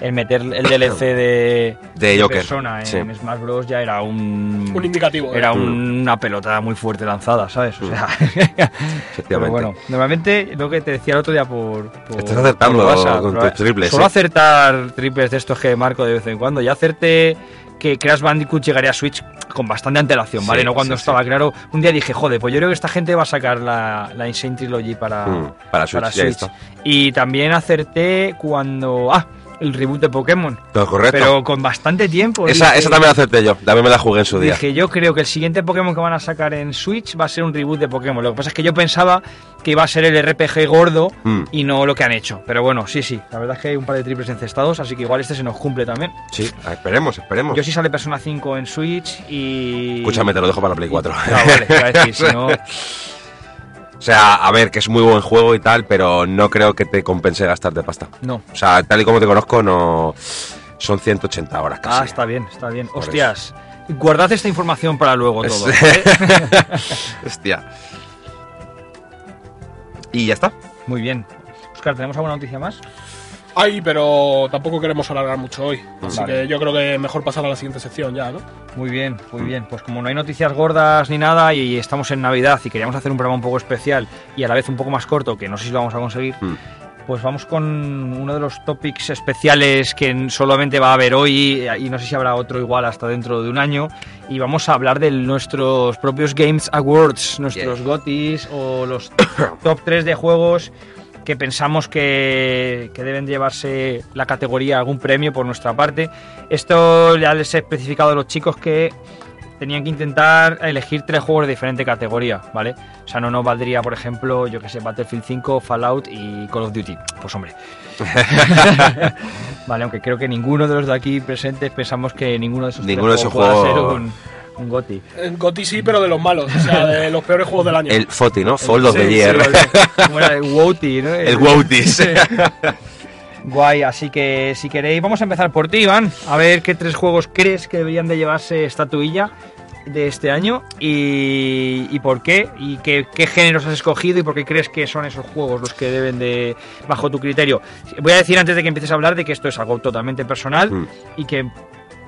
el meter el DLC de, De Joker, Persona en sí. Smash Bros. ya era un. Un indicativo. ¿eh? Era Mm. un- una pelota muy fuerte lanzada, ¿sabes? O sea. Efectivamente. Pero bueno, normalmente lo que te decía el otro día por. por Estás acertando por WhatsApp, con triples, Solo ¿eh? acertar triples de estos que marco de vez en cuando. Ya acerté que Crash Bandicoot llegaría a Switch con bastante antelación, ¿vale? Sí, no cuando sí, estaba claro. Un día dije, joder, pues yo creo que esta gente va a sacar la, la Insane Trilogy para, Mm, para Switch. Y también acerté cuando. Ah, el reboot de Pokémon. Todo correcto. Pero con bastante tiempo. esa, dije- esa también la acerté yo. También me la jugué en su día. Dije, yo creo que el siguiente Pokémon que van a sacar en Switch va a ser un reboot de Pokémon. Lo que pasa es que yo pensaba que iba a ser el RPG gordo Mm. y no lo que han hecho. Pero bueno, sí, sí. La verdad es que hay un par de triples encestados, así que igual este se nos cumple también. Sí, esperemos, esperemos. Yo sí sale Persona 5 en Switch y... Escúchame, te lo dejo para la Play 4. No, vale, te a decir, si no... O sea, a ver, que es muy buen juego y tal, pero no creo que te compense gastarte pasta. No. O sea, tal y como te conozco, no. Son 180 horas casi. Ah, está bien, está bien. Por Hostias, guardad esta información para luego todo. ¿vale? Hostia. Y ya está. Muy bien. Oscar, ¿tenemos alguna noticia más? Hay, pero tampoco queremos alargar mucho hoy. Así Vale. que yo creo que mejor pasar a la siguiente sección ya, ¿no? Muy bien, muy bien. Pues como no hay noticias gordas ni nada y estamos en Navidad y queríamos hacer un programa un poco especial y a la vez un poco más corto, que no sé si lo vamos a conseguir, Mm. pues vamos con uno de los topics especiales que solamente va a haber hoy y no sé si habrá otro igual hasta dentro de un año y vamos a hablar de nuestros propios Games Awards, nuestros Yeah. GOTYs o los top 3 de juegos que pensamos que, que deben llevarse la categoría algún premio por nuestra parte. Esto ya les he especificado a los chicos que tenían que intentar elegir tres juegos de diferente categoría, ¿vale? O sea, no nos valdría, por ejemplo, yo que sé, Battlefield 5, Fallout y Call of Duty. Pues hombre. vale, aunque creo que ninguno de los de aquí presentes pensamos que ninguno de esos tres Ninguno de esos juegos pueda ser un, un GOTY. En GOTY sí, pero de los malos, o sea, de los peores juegos del año. El Foti, ¿no? Fold of Sí, the Year. el- WOTY, ¿no? El Woutis. Guay, así que si queréis, vamos a empezar por ti, Iván. A ver qué tres juegos crees que deberían de llevarse estatuilla de este año y, y por qué y qué, qué géneros has escogido y por qué crees que son esos juegos los que deben de, bajo tu criterio. Voy a decir antes de que empieces a hablar de que esto es algo totalmente personal Mm. y que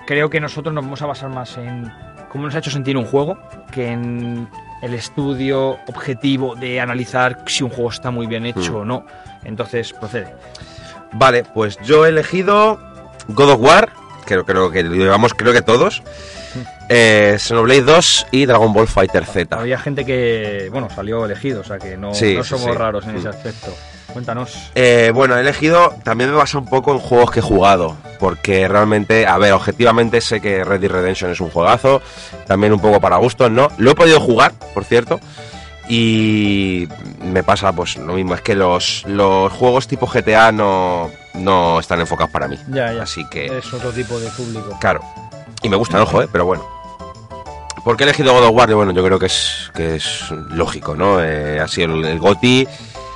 creo que nosotros nos vamos a basar más en cómo nos ha hecho sentir un juego que en el estudio objetivo de analizar si un juego está muy bien hecho Mm. o no. Entonces, procede. Vale, pues yo he elegido God of War, creo, creo que llevamos creo que todos. Eh, Xenoblade 2 y Dragon Ball Fighter Z. Había gente que, bueno, salió elegido, o sea que no, Sí, no sí, somos sí. raros en ese Mm. aspecto. Cuéntanos. Eh, bueno, he elegido, también me basa un poco en juegos que he jugado, porque realmente, a ver, objetivamente sé que Red Dead Redemption es un juegazo, también un poco para gustos, ¿no? Lo he podido jugar, por cierto, y me pasa pues lo mismo, es que los, los juegos tipo GTA no, no están enfocados para mí. Ya, ya. Así que, Es otro tipo de público. claro, y me gusta, ojo, ¿eh? Pero bueno. ¿Por qué he elegido God of War? Y Bueno, yo creo que es, que es lógico, ¿no? Eh, ha sido el, el GOTY,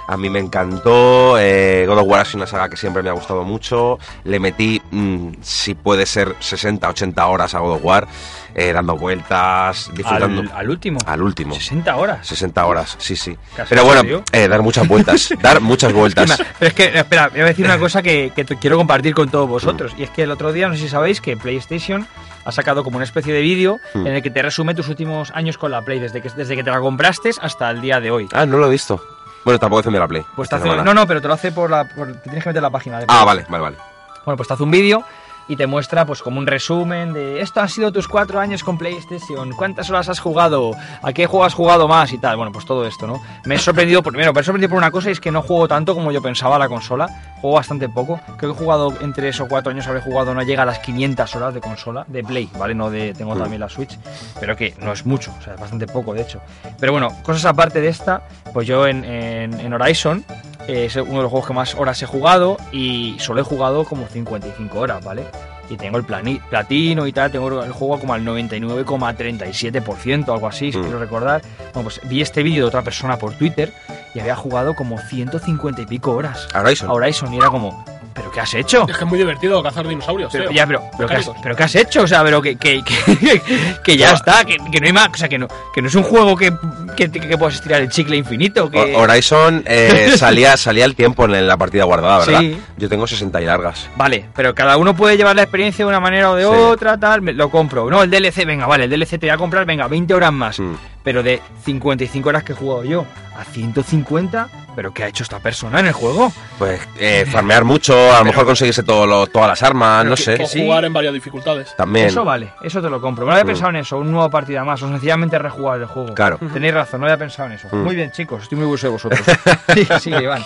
a mí me encantó. eh, God of War sido una saga que siempre me ha gustado mucho. Le metí, mm, si puede ser, 60, 80 horas a God of War, eh, dando vueltas, disfrutando. Al, al último. Al último. 60 horas. 60 horas, sí, sí. ¿Casi Pero en bueno, eh, dar muchas vueltas, dar muchas vueltas. Pero es que, espera, voy a decir una cosa que, quiero compartir con todos vosotros. Y es que el otro día, no sé si sabéis, que PlayStation ha sacado como una especie de vídeo Mm. en el que te resume tus últimos años con la Play, desde que, desde que te la compraste hasta el día de hoy. Ah, no lo he visto. Bueno, tampoco enciende la Play. Pues te hace, no, no, pero te lo hace por la. por- te tienes que meter la página de Ah, vale, vale, vale. Bueno, pues te hace un vídeo y te muestra pues como un resumen de esto han sido tus cuatro años con PlayStation, cuántas horas has jugado, a qué juego has jugado más y tal. Bueno, pues todo esto, ¿no? Me he sorprendido, primero, me he sorprendido por una cosa y es que no juego tanto como yo pensaba a la consola. Juego bastante poco. Creo que he jugado entre esos cuatro años, habré jugado no llega a las 500 horas de consola, de Play, ¿vale? No de, tengo Mm. también la Switch, pero que no es mucho, o sea, es bastante poco, de hecho. Pero bueno, cosas aparte de esta, pues yo en, en- en Horizon eh, es uno de los juegos que más horas he jugado y solo he jugado como 55 horas, ¿vale? Y tengo el platino y tal, tengo el juego como al 99,37%, algo así, si Mm. quiero recordar. Bueno, pues vi este vídeo de otra persona por Twitter y había jugado como 150 y pico horas Horizon. a Horizon y era como, ¿pero qué has hecho? Es que es muy divertido cazar dinosaurios, Pero, tío. ya, pero, pero, ¿qué has, Mecánicos. pero ¿qué has hecho? O sea, pero que, que, que, que ya está, que, que no hay más, o sea, que no, que no es un juego que, que, que puedas estirar el chicle infinito. Que... Horizon eh, salía, salía el tiempo en la partida guardada, ¿verdad? Sí. Yo tengo 60 y largas. Vale, pero cada uno puede llevar la experiencia de una manera o de Sí. otra, tal, me- lo compro. No, el DLC, venga, vale, el DLC te voy a comprar, venga, 20 horas más. Mm. Pero de 55 horas que he jugado yo a 150, ¿pero qué ha hecho esta persona en el juego? Pues eh, farmear mucho, a lo mejor conseguirse todo lo- todas las armas, no que- sé. O sí. jugar en varias dificultades. También. Eso vale, eso te lo compro. No había Mm. pensado en eso, un nuevo partida más, o sencillamente rejugar el juego. Claro. Tenéis razón, no había pensado en eso. Mm. Muy bien, chicos, estoy muy orgulloso de vosotros. sí, sí, Iván.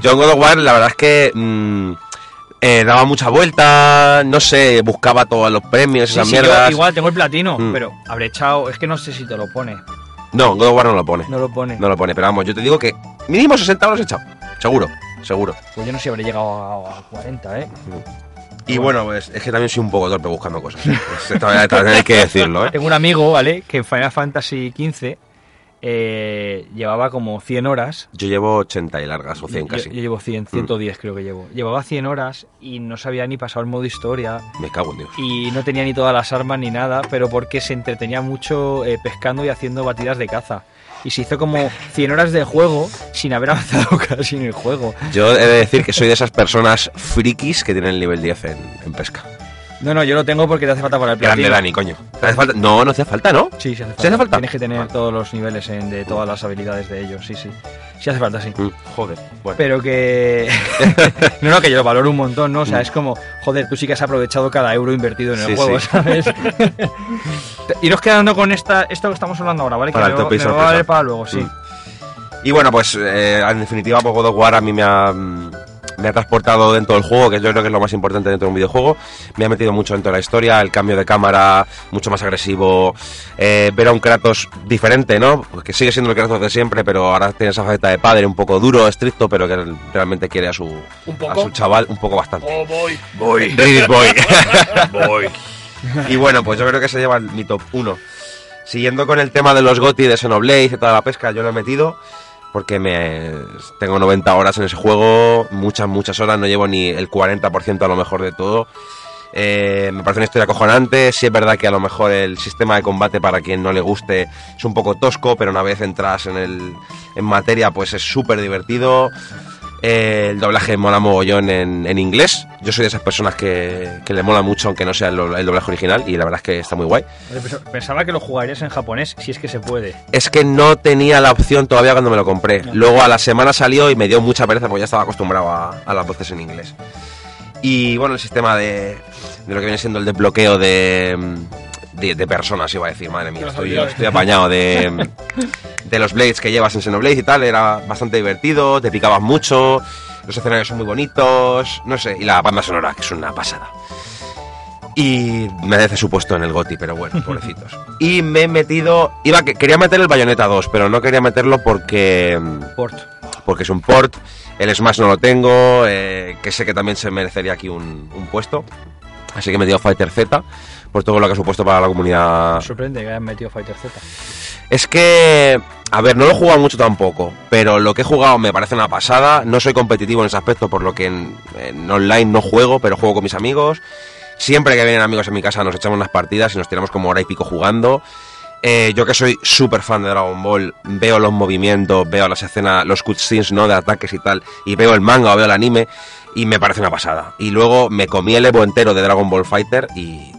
Yo en God of War, la verdad es que mm, eh, daba mucha vuelta, no sé, buscaba todos los premios, Sí, esas sí, yo mierdas. igual tengo el platino, Mm. pero habré echado. Es que no sé si te lo pone. No, God of War no lo pone. No lo pone. No lo pone, pero vamos, yo te digo que mínimo 60 horas he echado. Seguro, seguro. Pues yo no sé si habré llegado a, a 40, ¿eh? Y bueno, pues es que también soy un poco torpe buscando cosas. hay que decirlo, ¿eh? Tengo un amigo, ¿vale? Que en Final Fantasy XV eh, llevaba como 100 horas. Yo llevo 80 y largas, o 100 Yo- casi. Yo, llevo 100, 110 creo que llevo. Llevaba 100 horas y no sabía ni pasar el modo historia Me cago en Dios. y no tenía ni todas las armas ni nada, pero porque se entretenía mucho eh, pescando y haciendo batidas de caza. Y se hizo como 100 horas de juego sin haber avanzado casi en el juego. Yo he de decir que soy de esas personas frikis que tienen el nivel 10 en, en pesca. No, no, yo lo tengo porque te hace falta para el Grande platino. Dani, coño. ¿Te hace falta? No, no hace falta, ¿no? Sí, sí hace falta. ¿Sí hace falta? Tienes que tener Vale. todos los niveles en- de todas las habilidades de ellos, sí, sí. Sí hace falta, sí. Mm, joder. Bueno. Pero que... no, no, que yo lo valoro un montón, ¿no? O sea, Mm. es como, joder, tú sí que has aprovechado cada euro invertido en el Sí, juego, sí. ¿sabes? Iros quedando con esta, esto que estamos hablando ahora, ¿vale? Para que el me, me va a valer para luego, sí. Mm. Y bueno, pues eh, en definitiva, pues, God of War a mí me ha, me ha transportado dentro del juego, que yo creo que es lo más importante dentro de un videojuego. Me ha metido mucho dentro de la historia, el cambio de cámara, mucho más agresivo, eh, ver a un Kratos diferente, ¿no? Que sigue siendo el Kratos de siempre, pero ahora tiene esa faceta de padre un poco duro, estricto, pero que realmente quiere a su, Un a poco. su chaval un poco bastante. Oh, voy. Voy. Read it, boy. voy. Y bueno, pues yo creo que se lleva el- mi top 1. Siguiendo con el tema de los GOTI de Xenoblade y toda la pesca, yo lo he metido. Porque me tengo 90 horas en ese juego, muchas, muchas horas, no llevo ni el 40% a lo mejor de todo. Eh, me parece una historia acojonante. Sí es verdad que a lo mejor el sistema de combate para quien no le guste es un poco tosco, pero una vez entras en, el, en materia, pues es súper divertido. Eh, el doblaje mola mogollón en, en inglés. Yo soy de esas personas que, que le mola mucho, aunque no sea el, el doblaje original, y la verdad es que está muy guay. Pensaba que lo jugarías en japonés, si es que se puede. Es que no tenía la opción todavía cuando me lo compré. Luego a la semana salió y me dio mucha pereza porque ya estaba acostumbrado a, a las voces en inglés. Y bueno, el sistema de, de lo que viene siendo el desbloqueo de, de, de personas, iba a decir, madre mía, estoy, apañado de, de los blades que llevas en Xenoblade y tal, era bastante divertido, te picabas mucho, los escenarios son muy bonitos, no sé, y la banda sonora, que es una pasada. Y merece su puesto en el GOTI, pero bueno, pobrecitos. Y me he metido. Iba, que- quería meter el Bayonetta 2, pero no quería meterlo porque. Port. Porque es un port. El Smash no lo tengo. eh, que sé que también se merecería aquí un, un puesto. Así que he metido Fighter Z. Por todo lo que ha supuesto para la comunidad. Me sorprende que hayan metido Fighter Z. Es que, a ver, no lo he jugado mucho tampoco, pero lo que he jugado me parece una pasada. No soy competitivo en ese aspecto, por lo que en, en online no juego, pero juego con mis amigos. Siempre que vienen amigos a mi casa nos echamos unas partidas y nos tiramos como hora y pico jugando. Eh, yo que soy súper fan de Dragon Ball, veo los movimientos, veo las escenas, los cutscenes, ¿no? De ataques y tal, y veo el manga o veo el anime, y me parece una pasada. Y luego me comí el Evo entero de Dragon Ball Fighter y...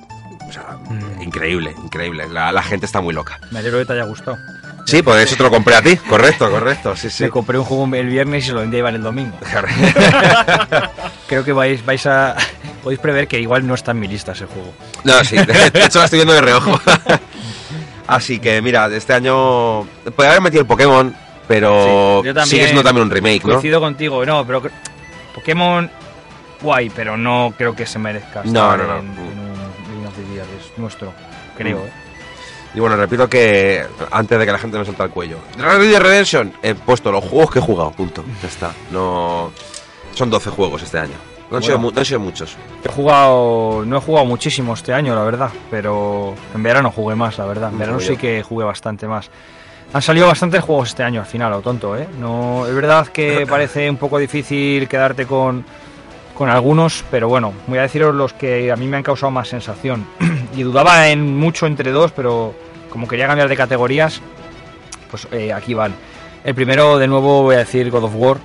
Increíble, increíble. La, la gente está muy loca. Me alegro que te haya gustado. Sí, por eso te lo compré a ti. Correcto, correcto. Sí, sí. Me compré un juego el viernes y se lo vendía Iván el domingo. Creo que vais, vais a. Podéis prever que igual no está en mi lista ese juego. No, sí, de hecho la estoy viendo de reojo. Así que mira, este año podría haber metido el Pokémon, pero Sí, sigue siendo también un remake, ¿no? Coincido contigo, no, pero Pokémon guay, pero no creo que se merezca No, no, no. En, nuestro, creo, Mm. ¿eh? Y bueno, repito que antes de que la gente me salta el cuello. Red Dead Redemption, he puesto los juegos que he jugado, punto. Ya está. No son 12 juegos este año. No han, sido, Bueno. mu- no han sido muchos. He jugado, no he jugado muchísimo este año, la verdad, pero en verano jugué más, la verdad. En Mm, verano sí que jugué bastante más. Han salido bastantes juegos este año al final, o tonto, ¿eh? No, es verdad que parece un poco difícil quedarte con, con algunos, pero bueno, voy a deciros los que a mí me han causado más sensación. y dudaba en mucho entre dos, pero como quería cambiar de categorías, pues eh, aquí van. El primero, de nuevo, voy a decir God of War,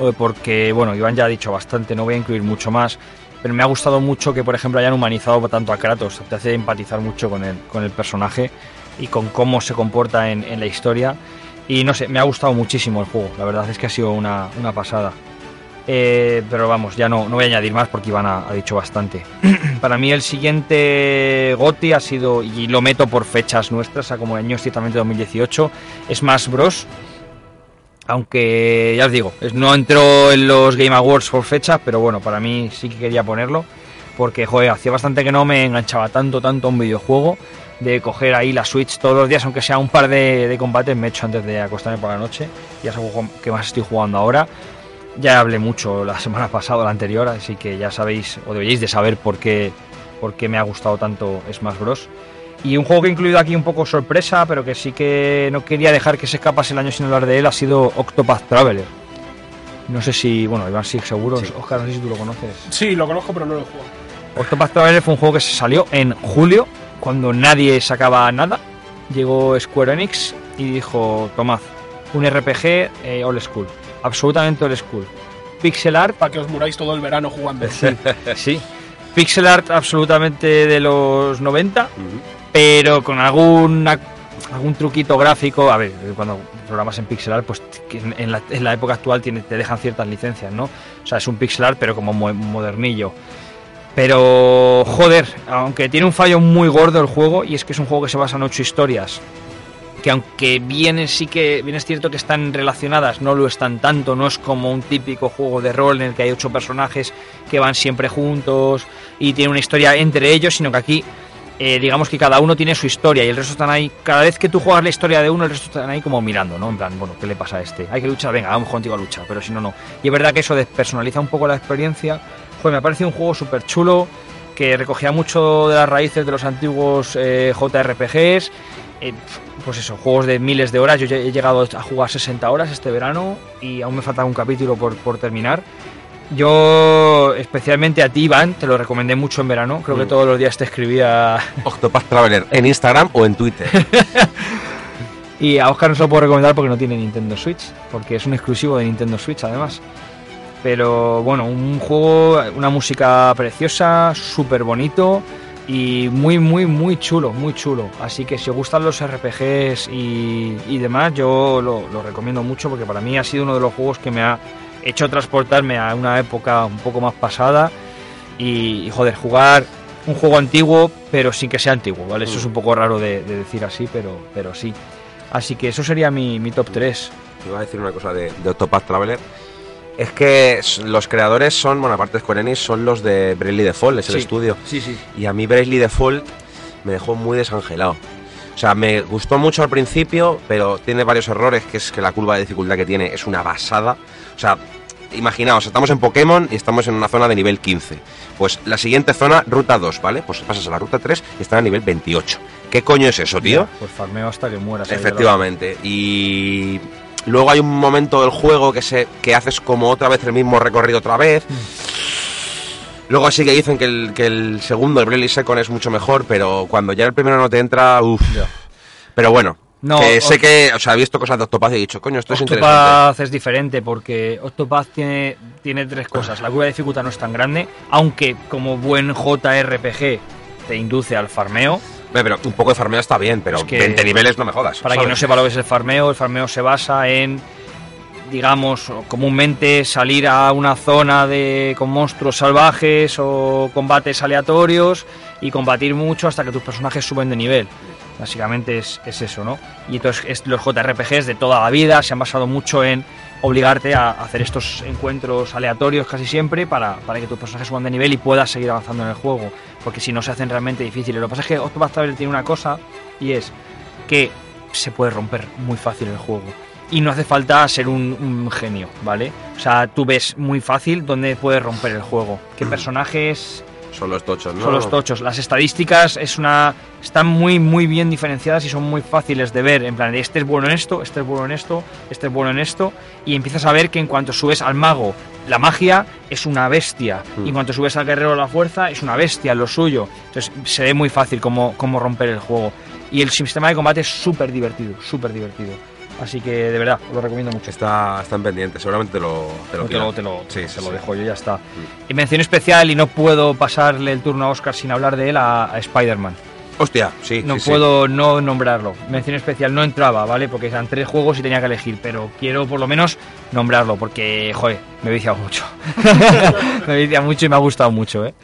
eh, porque, bueno, Iván ya ha dicho bastante, no voy a incluir mucho más, pero me ha gustado mucho que, por ejemplo, hayan humanizado tanto a Kratos, te hace empatizar mucho con el, con el personaje y con cómo se comporta en, en la historia. Y no sé, me ha gustado muchísimo el juego, la verdad es que ha sido una, una pasada. Eh, pero vamos, ya no, no voy a añadir más porque Iván ha, dicho bastante. Para mí el siguiente GOTI ha sido, y lo meto por fechas nuestras, a como año estrictamente 2018, Smash Bros. Aunque ya os digo, es- no entró en los Game Awards por fecha, pero bueno, para mí sí que quería ponerlo. Porque, joder, hacía bastante que no me enganchaba tanto, tanto a un videojuego. De coger ahí la Switch todos los días, aunque sea un par de, combates, me he hecho antes de acostarme por la noche. Y es juego que más estoy jugando ahora. Ya hablé mucho la semana pasada, la anterior, así que ya sabéis, o deberíais de saber por qué, por qué me ha gustado tanto Smash Bros. Y un juego que he incluido aquí un poco sorpresa, pero que sí que no quería dejar que se escapase el año sin hablar de él, ha sido Octopath Traveler. No sé si, bueno, Iván sí, seguro. Sí. Oscar, no sé si tú lo conoces. Sí, lo conozco, pero no lo he jugado. Octopath Traveler fue un juego que se salió en julio, cuando nadie sacaba nada. Llegó Square Enix y dijo, tomad, un RPG eh, old school, absolutamente old school. Pixel art, Para que os muráis todo el verano jugando. sí. Pixel art absolutamente de los 90, pero con algún algún truquito gráfico. A ver, cuando programas en pixel art, pues en, la, en la época actual tiene, te dejan ciertas licencias, ¿no? O sea, es un pixel art, pero como mo- modernillo. Pero, joder, aunque tiene un fallo muy gordo el juego, y es que es un juego que se basa en ocho historias, que aunque bien sí que bien es cierto que están relacionadas, no lo están tanto, no es como un típico juego de rol en el que hay ocho personajes que van siempre juntos y tiene una historia entre ellos, sino que aquí eh, digamos que cada uno tiene su historia y el resto están ahí, cada vez que tú juegas la historia de uno, el resto están ahí como mirando, ¿no? En plan, bueno, ¿qué le pasa a este? Hay que luchar, venga, vamos contigo a luchar, pero si no, no. Y es verdad que eso despersonaliza un poco la experiencia. Joder, me ha parecido un juego súper chulo, que recogía mucho de las raíces de los antiguos eh, JRPGs eh, pues eso, juegos de miles de horas. Yo he llegado a jugar 60 horas este verano y aún me falta un capítulo por, por terminar. Yo, especialmente a ti, Iván, te lo recomendé mucho en verano. Creo que Mm. todos los días te escribía. Octopath Traveler en Instagram o en Twitter. Y a Oscar no se lo puedo recomendar porque no tiene Nintendo Switch, porque es un exclusivo de Nintendo Switch además. Pero bueno, un juego, una música preciosa, súper bonito y muy, muy, muy chulo, muy chulo. Así que si os gustan los RPGs y, demás, yo lo, recomiendo mucho porque para mí ha sido uno de los juegos que me ha hecho transportarme a una época un poco más pasada y, y, joder, jugar un juego antiguo pero sin que sea antiguo, ¿vale? Eso es un poco raro de, de decir así, pero, pero sí. Así que eso sería mi, top 3. Iba a decir una cosa de, de Octopath Traveler. Es que los creadores son, bueno, aparte de Square Enix, son los de Bravely Default, es el estudio. Sí, sí. Y a mí Bravely Default me dejó muy desangelado. O sea, me gustó mucho al principio, pero tiene varios errores, que es que la curva de dificultad que tiene es una basada. O sea, imaginaos, estamos en Pokémon y estamos en una zona de nivel 15. Pues la siguiente zona, ruta 2, ¿vale? Pues pasas a la ruta 3 y está a nivel 28. ¿Qué coño es eso, tío? Ya, Pues farmeo hasta que mueras. Efectivamente. Y luego hay un momento del juego que se que haces como otra vez el mismo recorrido otra vez. Luego sí que dicen que el, que el segundo, el Bravely Second, es mucho mejor, pero cuando ya el primero no te entra, uff. Pero bueno, No, que sé que, o sea, he visto cosas de Octopath y he dicho, coño, esto es interesante. Octopath es diferente porque Octopath tiene, tiene tres cosas. La curva de dificultad no es tan grande, aunque como buen JRPG te induce al farmeo. Pero un poco de farmeo está bien, pero Es que- 20 niveles no me jodas. Para ¿sabes? quien no sepa lo que es el farmeo, el farmeo se basa en, digamos, comúnmente salir a una zona de, con monstruos salvajes o combates aleatorios y combatir mucho hasta que tus personajes suben de nivel. Básicamente es, es eso, ¿no? Y entonces es- los JRPGs de toda la vida se han basado mucho en obligarte a hacer estos encuentros aleatorios casi siempre para, para que tus personajes suban de nivel y puedas seguir avanzando en el juego. Porque si no se hacen realmente difíciles. Lo que pasa es que Octopath Traveler tiene una cosa y es que se puede romper muy fácil el juego. Y no hace falta ser un, un genio, ¿vale? O sea, tú ves muy fácil dónde puedes romper el juego. ¿Qué personajes Son los tochos, ¿no? son los tochos? Las estadísticas es una están muy muy bien diferenciadas y son muy fáciles de ver. En plan, este es bueno en esto, este es bueno en esto, este es bueno en esto. Y empiezas a ver que en cuanto subes al mago, la magia es una bestia. Mm. Y en cuanto subes al guerrero, la fuerza es una bestia, lo suyo. Entonces se ve muy fácil cómo, cómo romper el juego. Y el sistema de combate es súper divertido, súper divertido. Así que de verdad, os lo recomiendo mucho. Está, está en pendiente, seguramente te lo, te lo No, te lo, te lo- Sí, te sí, lo sí. dejo yo, ya está. Y mención especial, y no puedo pasarle el turno a Oscar sin hablar de él, a, a Spider-Man. Hostia, sí. No sí, sí. puedo no nombrarlo. Mención especial no entraba, ¿vale? Porque eran tres juegos y tenía que elegir, pero quiero por lo menos nombrarlo, porque, joder, me he viciado mucho. me he viciado mucho y me ha gustado mucho, ¿eh?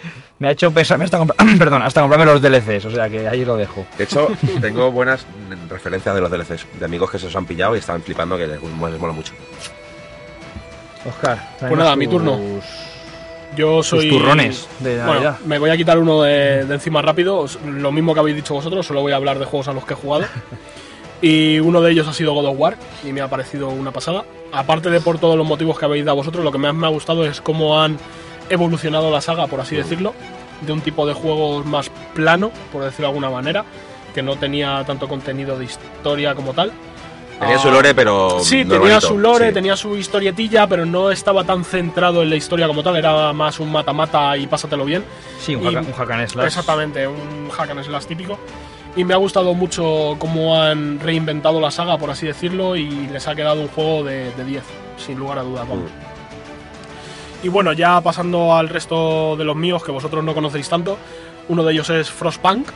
Me ha hecho pensarme hasta, compra- perdón, hasta comprarme los DLCs, o sea que ahí lo dejo. De hecho, tengo buenas referencias de los DLCs, de amigos que se los han pillado y están flipando que les, les mola mucho. Oscar, Pues nada, mi turno. Yo soy. turrones de Bueno, me voy a quitar uno de, de encima rápido. Lo mismo que habéis dicho vosotros, solo voy a hablar de juegos a los que he jugado. Y uno de ellos ha sido God of War y me ha parecido una pasada. Aparte de por todos los motivos que habéis dado vosotros, lo que más me ha gustado es cómo han evolucionado la saga, por así decirlo, de un tipo de juegos más plano, por decirlo de alguna manera, que no tenía tanto contenido de historia como tal. Tenía Ah, su lore, pero. Sí, normalito, tenía su lore, sí. tenía su historietilla, pero no estaba tan centrado en la historia como tal, era más un mata-mata y pásatelo bien. Sí, un, y- hack, un hack and slash. Exactamente, un hack and slash típico. Y me ha gustado mucho cómo han reinventado la saga, por así decirlo, y les ha quedado un juego de, de 10, sin lugar a dudas, vamos. Y bueno, ya pasando al resto de los míos que vosotros no conocéis tanto, uno de ellos es Frostpunk,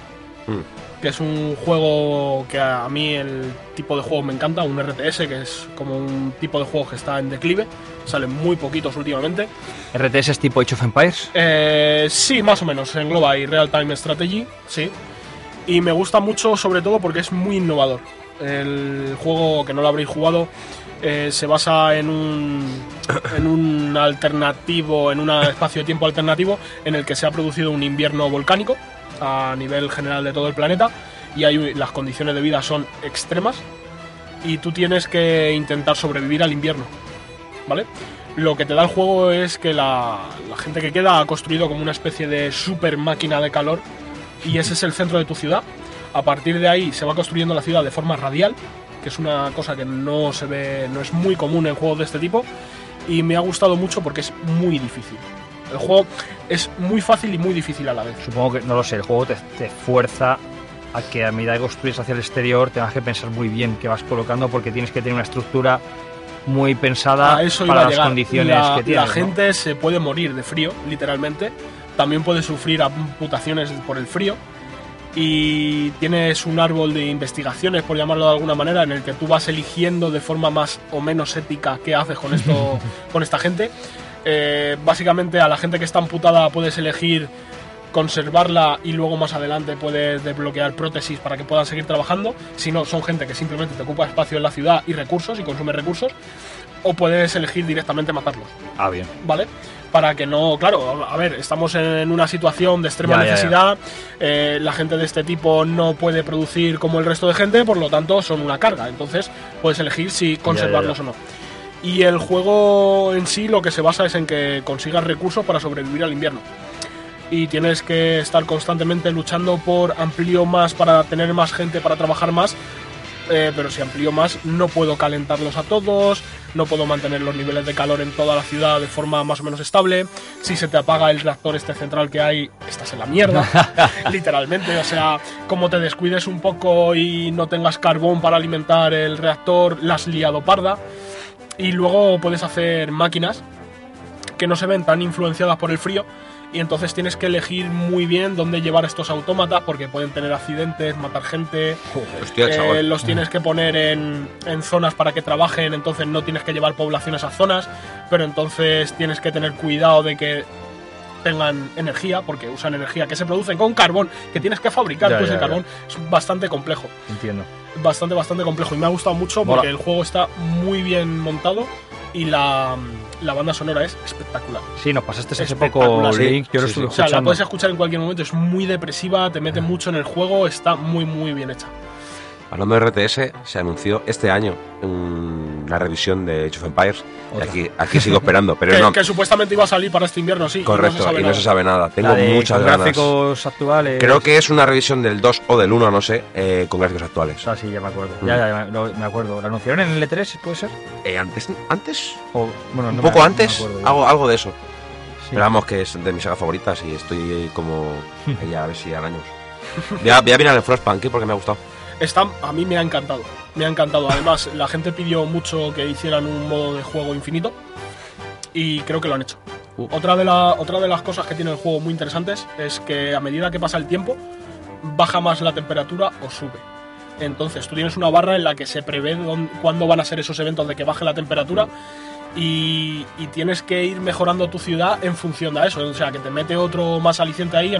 Mm. que es un juego que a mí el tipo de juego me encanta, un RTS, que es como un tipo de juego que está en declive, salen muy poquitos últimamente. RTS es tipo Age of Empires. Eh, sí, más o menos, engloba y Real Time Strategy, sí. Y me gusta mucho sobre todo porque es muy innovador. El juego, que no lo habréis jugado, eh, se basa en un, en un alternativo, en un espacio de tiempo alternativo en el que se ha producido un invierno volcánico a nivel general de todo el planeta y hay, las condiciones de vida son extremas y tú tienes que intentar sobrevivir al invierno, ¿vale? Lo que te da el juego es que la, la gente que queda ha construido como una especie de super máquina de calor y ese es el centro de tu ciudad. A partir de ahí se va construyendo la ciudad de forma radial, que es una cosa que no se ve, no es muy común en juegos de este tipo. Y me ha gustado mucho porque es muy difícil. El juego es muy fácil y muy difícil a la vez. Supongo que, no lo sé, el juego te, te fuerza a que a medida que construyes hacia el exterior tengas que pensar muy bien qué vas colocando porque tienes que tener una estructura muy pensada eso para las condiciones la, que tienes. La ¿no? gente se puede morir de frío, literalmente. También puede sufrir amputaciones por el frío. Y tienes un árbol de investigaciones, por llamarlo de alguna manera, en el que tú vas eligiendo de forma más o menos ética qué haces con esto, con esta gente. Eh, básicamente a la gente que está amputada puedes elegir conservarla y luego más adelante puedes desbloquear prótesis para que puedan seguir trabajando. Si no, son gente que simplemente te ocupa espacio en la ciudad y recursos y consume recursos. O puedes elegir directamente matarlos, Ah, bien. ¿vale? Para que no, claro, a ver, estamos en una situación de extrema Ya, ya, ya. necesidad. eh, la gente de este tipo no puede producir como el resto de gente, por lo tanto son una carga. Entonces puedes elegir si conservarlos o no. Y el juego en sí lo que se basa es en que consigas recursos para sobrevivir al invierno y tienes que estar constantemente luchando por amplío más para tener más gente para trabajar más. Eh, pero si amplío más, no puedo calentarlos a todos, no puedo mantener los niveles de calor en toda la ciudad de forma más o menos estable. Si se te apaga el reactor este central que hay, estás en la mierda, literalmente. O sea, como te descuides un poco y no tengas carbón para alimentar el reactor, la has liado parda. Y luego puedes hacer máquinas que no se ven tan influenciadas por el frío y entonces tienes que elegir muy bien dónde llevar estos autómatas porque pueden tener accidentes, matar gente, Hostia, eh, los tienes que poner en, en zonas para que trabajen, entonces no tienes que llevar población a esas zonas, pero entonces tienes que tener cuidado de que tengan energía, porque usan energía que se produce con carbón, que tienes que fabricar, Ya, pues ya, el ya. carbón es bastante complejo Entiendo. bastante, bastante complejo y me ha gustado mucho porque el juego está muy bien montado y la, la banda sonora es espectacular. Sí, nos pasaste hace poco sí. Link, yo lo Sí, estuve O sea, la puedes escuchar en cualquier momento, es muy depresiva, te mete mucho en el juego, está muy, muy bien hecha. Hablando de RTS, se anunció este año un- una revisión de Age of Empires. Y aquí, aquí sigo esperando, pero que, no. que supuestamente iba a salir para este invierno, sí. y Correcto, no se sabe y no nada. se sabe nada. Tengo de- muchas con ganas. gráficos actuales. Creo que es una revisión del 2 o del 1, no sé, eh, con gráficos actuales. Ah, sí, ya me acuerdo. Mm. Ya, ya, ya, lo- me acuerdo. ¿Lo anunciaron en el E3, puede ser? Eh, antes, antes, O, bueno, un no poco me- no me antes, ya. algo, algo de eso. Sí. Pero vamos, que es de mis sagas favoritas y estoy como ahí a ver si al años. Voy a, voy a mirar el Frostpunk ¿eh? porque me ha gustado. Está, a mí me ha encantado. Me ha encantado. Además, la gente pidió mucho que hicieran un modo de juego infinito. Y creo que lo han hecho. Uh. Otra, de la, otra de las cosas que tiene el juego muy interesantes es que a medida que pasa el tiempo, baja más la temperatura o sube. Entonces, tú tienes una barra en la que se prevé dónde- cuándo van a ser esos eventos de que baje la temperatura. Y, y tienes que ir mejorando tu ciudad en función de eso. O sea, que te mete otro más aliciente ahí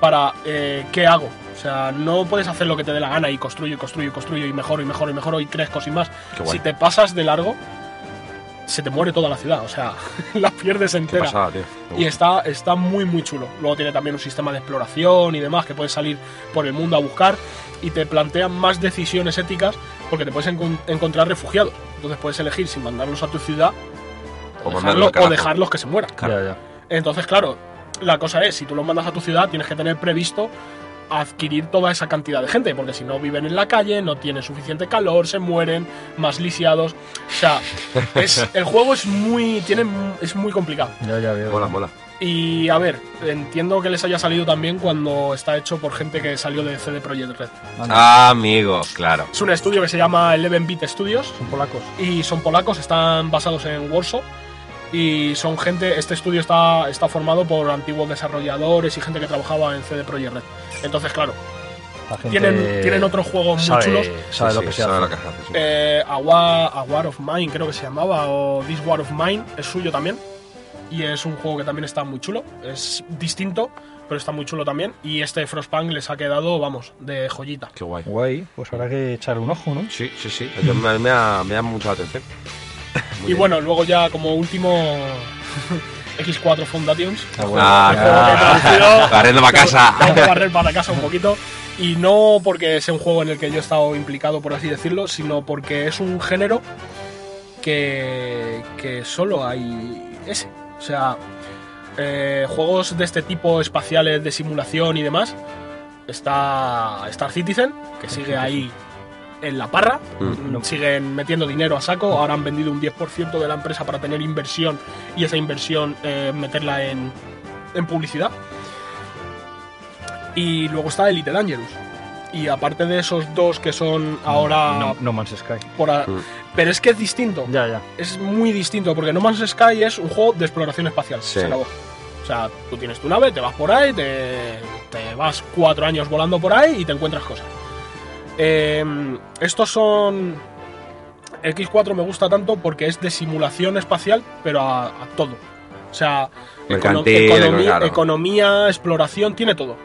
para eh, qué hago. O sea, no puedes hacer lo que te dé la gana y construyo y construyo y construyo y mejoro y mejoro y mejoro y crezco sin más. Qué guay. Si te pasas de largo, se te muere toda la ciudad. O sea, la pierdes Qué entera. pasada, tío. Me Y está, está muy, muy chulo. Luego tiene también un sistema de exploración y demás que puedes salir por el mundo a buscar y te plantean más decisiones éticas porque te puedes encon- encontrar refugiados. Entonces puedes elegir si mandarlos a tu ciudad O dejarlo- dejarlos que se mueran. Ya, ya. Entonces, claro, la cosa es, si tú los mandas a tu ciudad, tienes que tener previsto adquirir toda esa cantidad de gente, porque si no viven en la calle, no tienen suficiente calor, se mueren, más lisiados. O sea, es, el juego es muy, tiene, es muy complicado. Ya, ya veo. Mola, mola. Y a ver, entiendo que les haya salido también cuando está hecho por gente que salió de CD Projekt Red. Ah, amigo, claro. Es un estudio que se llama Eleven Bit Studios Son polacos. y son polacos, están basados en Warsaw y son gente, este estudio está, está formado por antiguos desarrolladores y gente que trabajaba en CD Projekt Red. Entonces, claro, tienen, tienen otros juegos muy sabe, chulos. Sabe Sí, lo sí, que se sabe hace. lo que se hace, sí. Eh, A, War, A War of Mine creo que se llamaba, o This War of Mine es suyo también. Y es un juego que también está muy chulo. Es distinto, pero está muy chulo también. Y este Frostpunk les ha quedado, vamos, de joyita. Qué guay. Guay, pues habrá que echarle un ojo, ¿no? Sí, sí, sí. Me, me ha- me llama mucho la atención. Muy y bien. bueno, luego ya como último X4 Foundations. Ah, bueno. Ah, El juego que he traducido. Barriendo pa' casa. Tengo que barrer para casa un poquito. Y no porque sea un juego en el que yo he estado implicado, por así decirlo, sino porque es un género que, que solo hay ese. O sea, eh, juegos de este tipo espaciales, de simulación y demás, está Star Citizen, que sigue ahí en la parra, Mm. Siguen metiendo dinero a saco, ahora han vendido un 10% de la empresa para tener inversión y esa inversión eh, meterla en, en publicidad. Y luego está Elite Dangerous. Y aparte de esos dos que son ahora No, no Man's Sky. por a- Mm. Pero es que es distinto. Ya, ya. Es muy distinto, porque No Man's Sky es un juego de exploración espacial. Sí. Se acabó. O sea, tú tienes tu nave, te vas por ahí, te, te vas cuatro años volando por ahí y te encuentras cosas. Eh, estos son. X4 me gusta tanto porque es de simulación espacial, pero a, a todo. O sea, Mercantil, economía, claro. economía, exploración, tiene todo.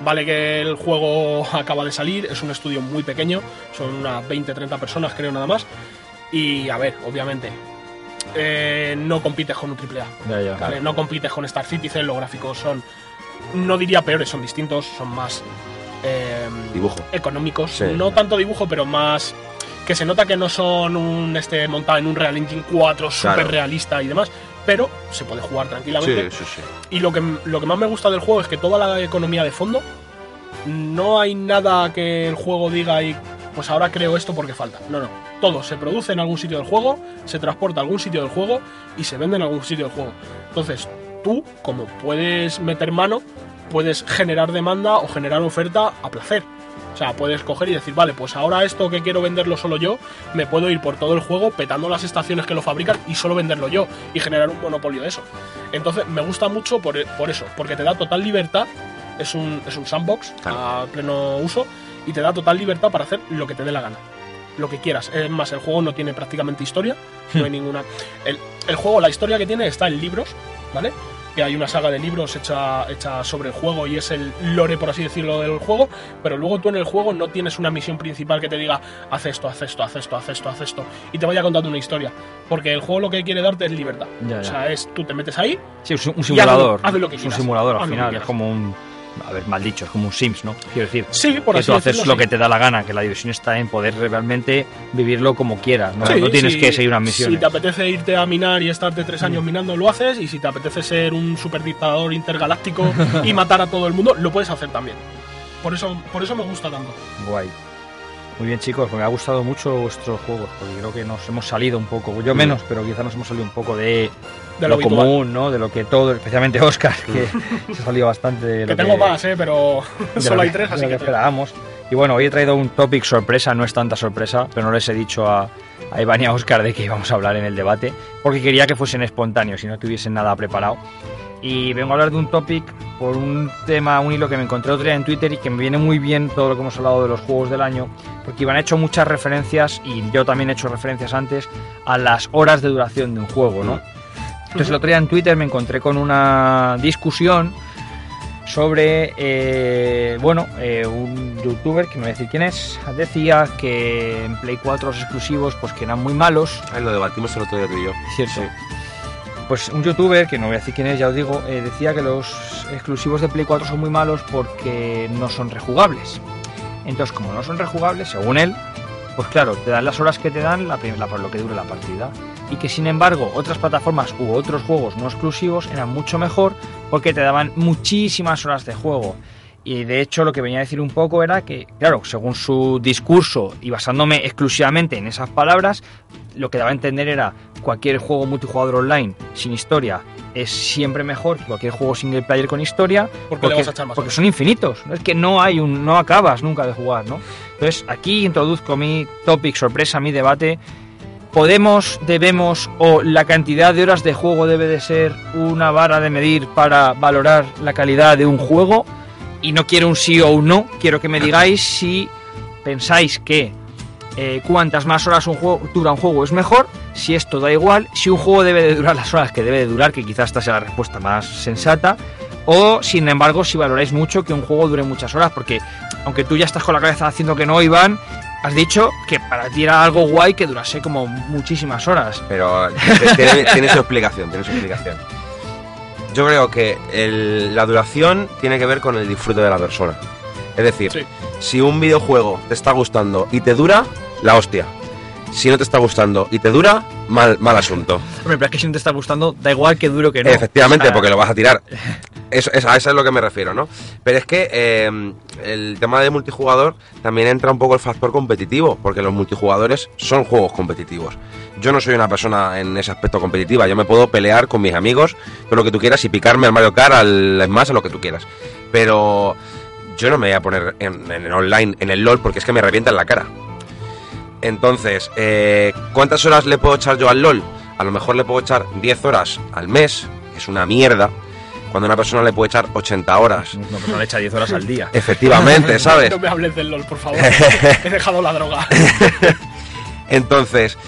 Vale que el juego acaba de salir, es un estudio muy pequeño, son unas 20-30 personas creo nada más. Y a ver, obviamente, eh, no compites con un AAA. Ya, ya. ¿vale? No compites con Star Citizen, los gráficos son, no diría peores, son distintos, son más eh, Dibujo. económicos. Sí. No tanto dibujo, pero más que se nota que no son un este montado en un Real Engine 4 súper Claro. realista y demás, pero se puede jugar tranquilamente. Sí, sí, sí. Y lo que, lo que más me gusta del juego es que toda la economía de fondo, no hay nada que el juego diga y pues ahora creo esto porque falta. No, no. Todo se produce en algún sitio del juego, se transporta a algún sitio del juego y se vende en algún sitio del juego. Entonces, tú, como puedes meter mano, puedes generar demanda o generar oferta a placer. O sea, puedes coger y decir, vale, pues ahora esto que quiero venderlo solo yo, me puedo ir por todo el juego petando las estaciones que lo fabrican y solo venderlo yo y generar un monopolio de eso. Entonces, me gusta mucho por, por eso, porque te da total libertad, es un, es un sandbox Claro. a pleno uso y te da total libertad para hacer lo que te dé la gana. Lo que quieras. Es más, el juego no tiene prácticamente historia, no hay ninguna. El, el juego, la historia que tiene está en libros, ¿vale? Que hay una saga de libros hecha, hecha sobre el juego y es el lore, por así decirlo, del juego. Pero luego tú en el juego no tienes una misión principal que te diga haz esto, haz esto, haz esto, haz esto, haz esto. Y te vaya contando una historia. Porque el juego lo que quiere darte es libertad. Ya, ya. O sea, es tú te metes ahí, Sí, es un simulador. haz lo- haz lo que es un quieras. simulador al final. Es quieras. como un. A ver, mal dicho, es como un Sims, ¿no? Quiero decir. sí, por que tú haces lo que te da la gana, que la diversión está en poder realmente vivirlo como quieras, ¿no? Sí, no tienes que seguir unas misiones. Si te apetece irte a minar y estarte tres Mm. años minando, lo haces. Y si te apetece ser un superdictador intergaláctico y matar a todo el mundo, lo puedes hacer también. Por eso, por eso me gusta tanto. Guay. Muy bien, chicos, pues me ha gustado mucho vuestros juegos, porque creo que nos hemos salido un poco, yo menos, pero quizás nos hemos salido un poco de, Mm. De lo, lo, común, ¿no? De lo que todo, especialmente Oscar, que se ha salido bastante de lo Que tengo más, ¿eh? Pero solo lo hay tres, así que que... esperábamos. Y bueno, hoy he traído un topic sorpresa, no es tanta sorpresa, pero no les he dicho a, a Iván y a Oscar de que íbamos a hablar en el debate, porque quería que fuesen espontáneos y no tuviesen nada preparado. Y vengo a hablar de un topic por un tema, un hilo que me encontré otro día en Twitter y que me viene muy bien todo lo que hemos hablado de los juegos del año, porque Iván ha hecho muchas referencias, y yo también he hecho referencias antes, a las horas de duración de un juego, ¿no? Entonces el otro día en Twitter me encontré con una discusión sobre, eh, bueno, eh, un youtuber, que no voy a decir quién es, decía que en Play 4 los exclusivos pues que eran muy malos, Ahí lo debatimos el otro día tú y yo. ¿cierto? Pues un youtuber, que no voy a decir quién es, ya os digo, eh, decía que los exclusivos de Play 4 son muy malos porque no son rejugables. Entonces, como no son rejugables, según él, pues claro, te dan las horas que te dan la, por lo que dure la partida. Y que sin embargo, otras plataformas u otros juegos no exclusivos eran mucho mejor porque te daban muchísimas horas de juego. Y de hecho, lo que venía a decir un poco era que, claro, según su discurso y basándome exclusivamente en esas palabras, lo que daba a entender era cualquier juego multijugador online sin historia es siempre mejor que cualquier juego single player con historia Porque más porque horas. son infinitos no es que no hay un no acabas nunca de jugar no entonces aquí introduzco mi topic sorpresa mi debate podemos debemos o la cantidad de horas de juego debe de ser una vara de medir para valorar la calidad de un juego. Y no quiero un sí o un no. Quiero que me digáis si pensáis que eh, cuantas más horas un juego, dura un juego es mejor, si esto da igual, si un juego debe de durar las horas que debe de durar, que quizás esta sea la respuesta más sensata, o sin embargo si valoráis mucho que un juego dure muchas horas, porque aunque tú ya estás con la cabeza haciendo que no, Iván, has dicho que para ti era algo guay que durase como muchísimas horas. Pero tiene, tiene su explicación, tiene su explicación. Yo creo que el- la duración tiene que ver con el disfrute de la persona. Es decir, Sí. si un videojuego te está gustando y te dura, la hostia. Si no te está gustando y te dura, mal, mal asunto. Hombre, pero es que si no te está gustando, da igual que dure o que no. Efectivamente, O sea, porque lo vas a tirar. Eso, eso- a eso es lo que me refiero, ¿no? Pero es que eh, el tema de multijugador también entra un poco el factor competitivo, porque los multijugadores son juegos competitivos. Yo no soy una persona en ese aspecto competitiva, yo me puedo pelear con mis amigos, todo lo que tú quieras, y picarme al Mario Kart, al Smash, a lo que tú quieras. Pero yo no me voy a poner en, en online, en el LOL, porque es que me revienta en la cara. Entonces, eh, ¿cuántas horas le puedo echar yo al LOL? A lo mejor le puedo echar 10 horas al mes, que es una mierda, cuando una persona le puede echar 80 horas. Una persona le echa 10 horas al día. Efectivamente, ¿sabes? No me hables del LOL, por favor. He dejado la droga. Entonces,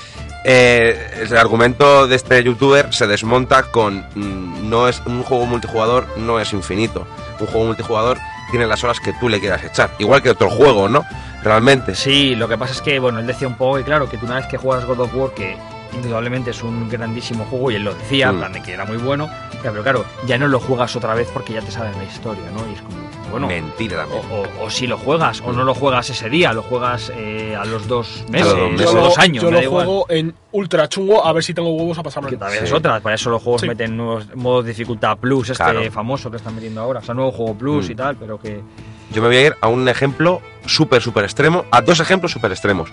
eh, el argumento de este youtuber se desmonta con mm, no es un juego multijugador no es infinito. Un juego multijugador tiene las horas que tú le quieras echar, igual que otro juego, ¿no? Realmente. Sí, lo que pasa es que, bueno, él decía un poco que, claro, que tú una vez que juegas God of War, que indudablemente es un grandísimo juego, y él lo decía, en Mm. plan de que era muy bueno, pero claro, ya no lo juegas otra vez porque ya te sabes la historia, ¿no? Y es como, bueno, Mentira o, o- o si lo juegas, o no lo juegas ese día, lo juegas eh, a los dos meses, los dos o meses. yo dos lo, años, yo me da lo igual. juego en ultra chungo a ver si tengo huevos a pasarme. Que también Sí. es otra, para eso los juegos Sí. meten nuevos modos de dificultad plus, este Claro. famoso que están metiendo ahora, o sea, nuevo juego plus Mm. y tal, pero que Yo me voy a ir a un ejemplo súper, súper extremo, a dos ejemplos súper extremos.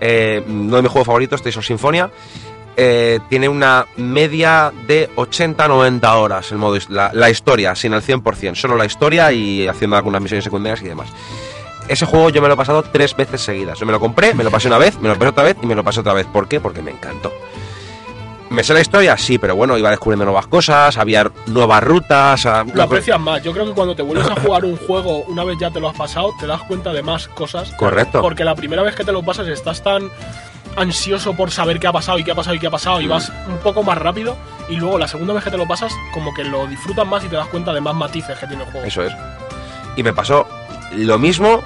Eh, uno de mis juegos favoritos, Tales of eh, tiene una media de 80-90 horas el modo, la, la historia, sin el 100%, solo la historia y haciendo algunas misiones secundarias y demás. Ese juego yo me lo he pasado tres veces seguidas. Yo me lo compré, me lo pasé una vez, me lo pasé otra vez y me lo pasé otra vez. ¿Por qué? Porque me encantó. ¿Me sé la historia? Sí, pero bueno, iba descubriendo nuevas cosas, había nuevas rutas. ah, Lo aprecias más. Yo creo que cuando te vuelves a jugar un juego, una vez ya te lo has pasado, te das cuenta de más cosas. Correcto. Porque la primera vez que te lo pasas estás tan ansioso por saber qué ha pasado y qué ha pasado y qué ha pasado y Mm. vas un poco más rápido y luego la segunda vez que te lo pasas como que lo disfrutas más y te das cuenta de más matices que tiene el juego. Eso es. Y me pasó lo mismo,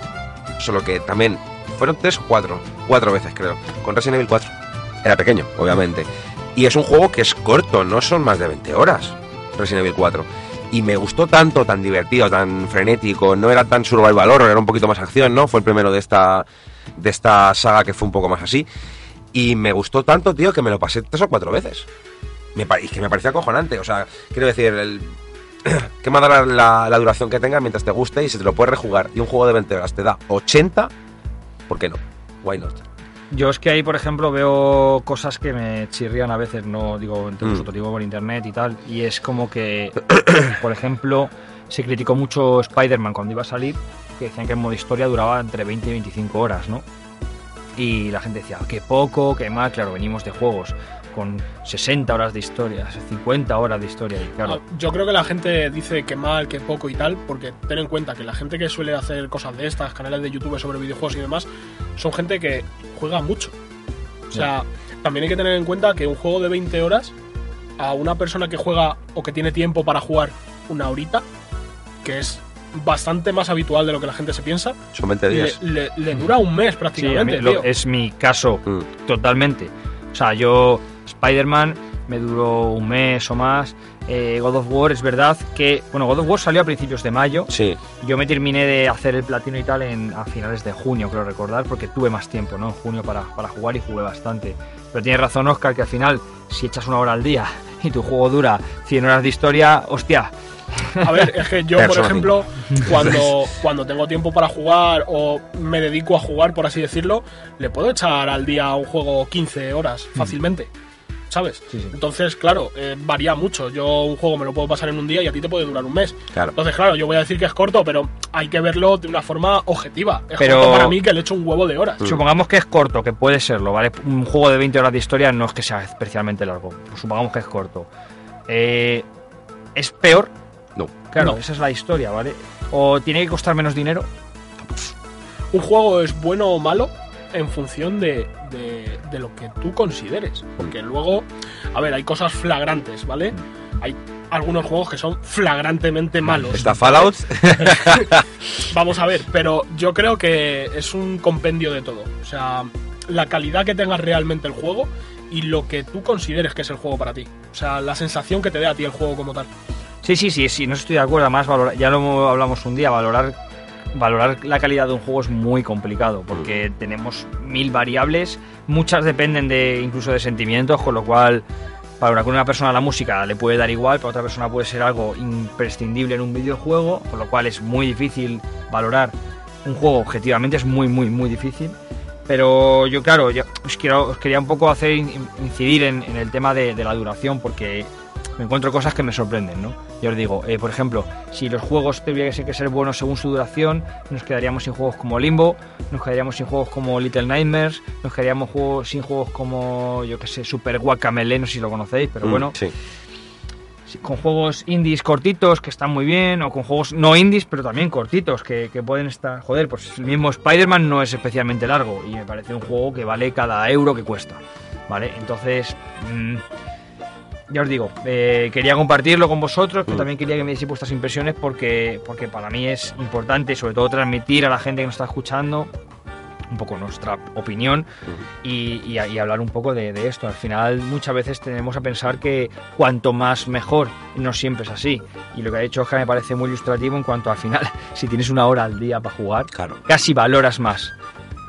solo que también fueron tres o cuatro, cuatro veces creo, con Resident Evil 4. Era pequeño, obviamente. Y es un juego que es corto, no son más de 20 horas, Resident Evil 4. Y me gustó tanto, tan divertido, tan frenético, no era tan survival horror, era un poquito más acción, ¿no? Fue el primero de esta, de esta saga que fue un poco más así. Y me gustó tanto, tío, que me lo pasé tres o cuatro veces. Me y que me parecía acojonante, o sea, quiero decir, que más da la, la- la duración que tenga mientras te guste y si te lo puedes rejugar y un juego de 20 horas te da 80, ¿por qué no? Why not? Yo es que ahí, por ejemplo, veo cosas que me chirrían a veces, no digo entre Mm. vosotros, digo por internet y tal, y es como que, por ejemplo, se criticó mucho Spider-Man cuando iba a salir, que decían que el modo historia duraba entre 20 y 25 horas, ¿no? Y la gente decía, qué poco, qué mal, claro, venimos de juegos con 60 horas de historia, 50 horas de historia, y claro, Ah, Yo creo que la gente dice que mal, que poco y tal, porque ten en cuenta que la gente que suele hacer cosas de estas, canales de YouTube sobre videojuegos y demás, son gente que juega mucho. O sea, también hay que tener en cuenta que un juego de 20 horas, a una persona que juega o que tiene tiempo para jugar una horita, que es bastante más habitual de lo que la gente se piensa, Son 20 le, días. le- le dura un mes sí, a mí prácticamente. lo- es mi caso Mm. Totalmente. O sea, yo, Spider-Man me duró un mes o más. Eh, God of War, es verdad que. Bueno, God of War salió a principios de mayo. Sí, Yo me terminé de hacer el platino y tal en, a finales de junio, creo recordar, porque tuve más tiempo, ¿no? En junio para, para jugar y jugué bastante. Pero tienes razón, Oscar, que al final, si echas una hora al día y tu juego dura 100 horas de historia, hostia. A ver, es que yo, por ejemplo, cuando, cuando tengo tiempo para jugar o me dedico a jugar, por así decirlo, le puedo echar al día un juego 15 horas fácilmente. ¿Sabes? Sí, sí. Entonces, claro, eh, varía mucho. Yo un juego me lo puedo pasar en un día y a ti te puede durar un mes. claro. Entonces, claro, yo voy a decir que es corto, pero hay que verlo de una forma objetiva. Es Pero- corto para mí que le echo un huevo de horas. Mm. Supongamos que es corto, que puede serlo, ¿vale? Un juego de 20 horas de historia no es que sea especialmente largo. Supongamos que es corto. Eh, ¿Es peor? No. Claro, No. esa es la historia, ¿vale? ¿O tiene que costar menos dinero? un juego es bueno o malo en función de, de- de lo que tú consideres. Porque luego, a ver, hay cosas flagrantes, ¿vale? Hay algunos juegos que son flagrantemente malos. Está Fallout, Vamos a ver, pero yo creo que es un compendio de todo. O sea, la calidad que tenga realmente el juego y lo que tú consideres que es el juego para ti. O sea, la sensación que te dé a ti el juego como tal. Sí, sí, sí, sí, no estoy de acuerdo. Además, valorar- ya lo hablamos un día, valorar, valorar la calidad de un juego es muy complicado porque tenemos mil variables, muchas dependen de incluso de sentimientos, con lo cual para una persona la música le puede dar igual, para otra persona puede ser algo imprescindible en un videojuego, con lo cual es muy difícil valorar un juego objetivamente, es muy, muy, muy difícil. Pero yo, claro, yo os, quiero, os quería un poco hacer incidir en, el tema de, la duración, porque me encuentro cosas que me sorprenden, ¿no? Yo os digo, eh, por ejemplo, si los juegos tuvieran que ser buenos según su duración, nos quedaríamos sin juegos como Limbo, nos quedaríamos sin juegos como Little Nightmares, nos quedaríamos sin juegos como, yo que sé, Super Guacamele, no sé si lo conocéis, pero mm, bueno. Sí con juegos indies cortitos que están muy bien, o con juegos no indies, pero también cortitos, que, pueden estar... Joder, pues el mismo Spider-Man no es especialmente largo, y me parece un juego que vale cada euro que cuesta, ¿vale? Entonces... Mm, ya os digo, eh, quería compartirlo con vosotros, pero mm. también quería que me dieseis vuestras impresiones porque, porque para mí es importante, sobre todo transmitir a la gente que nos está escuchando un poco nuestra opinión y, hablar un poco de, esto. Al final muchas veces tenemos a pensar que cuanto más mejor, no siempre es así. Y lo que ha dicho Oscar me parece muy ilustrativo en cuanto al final, si tienes una hora al día para jugar, casi valoras más.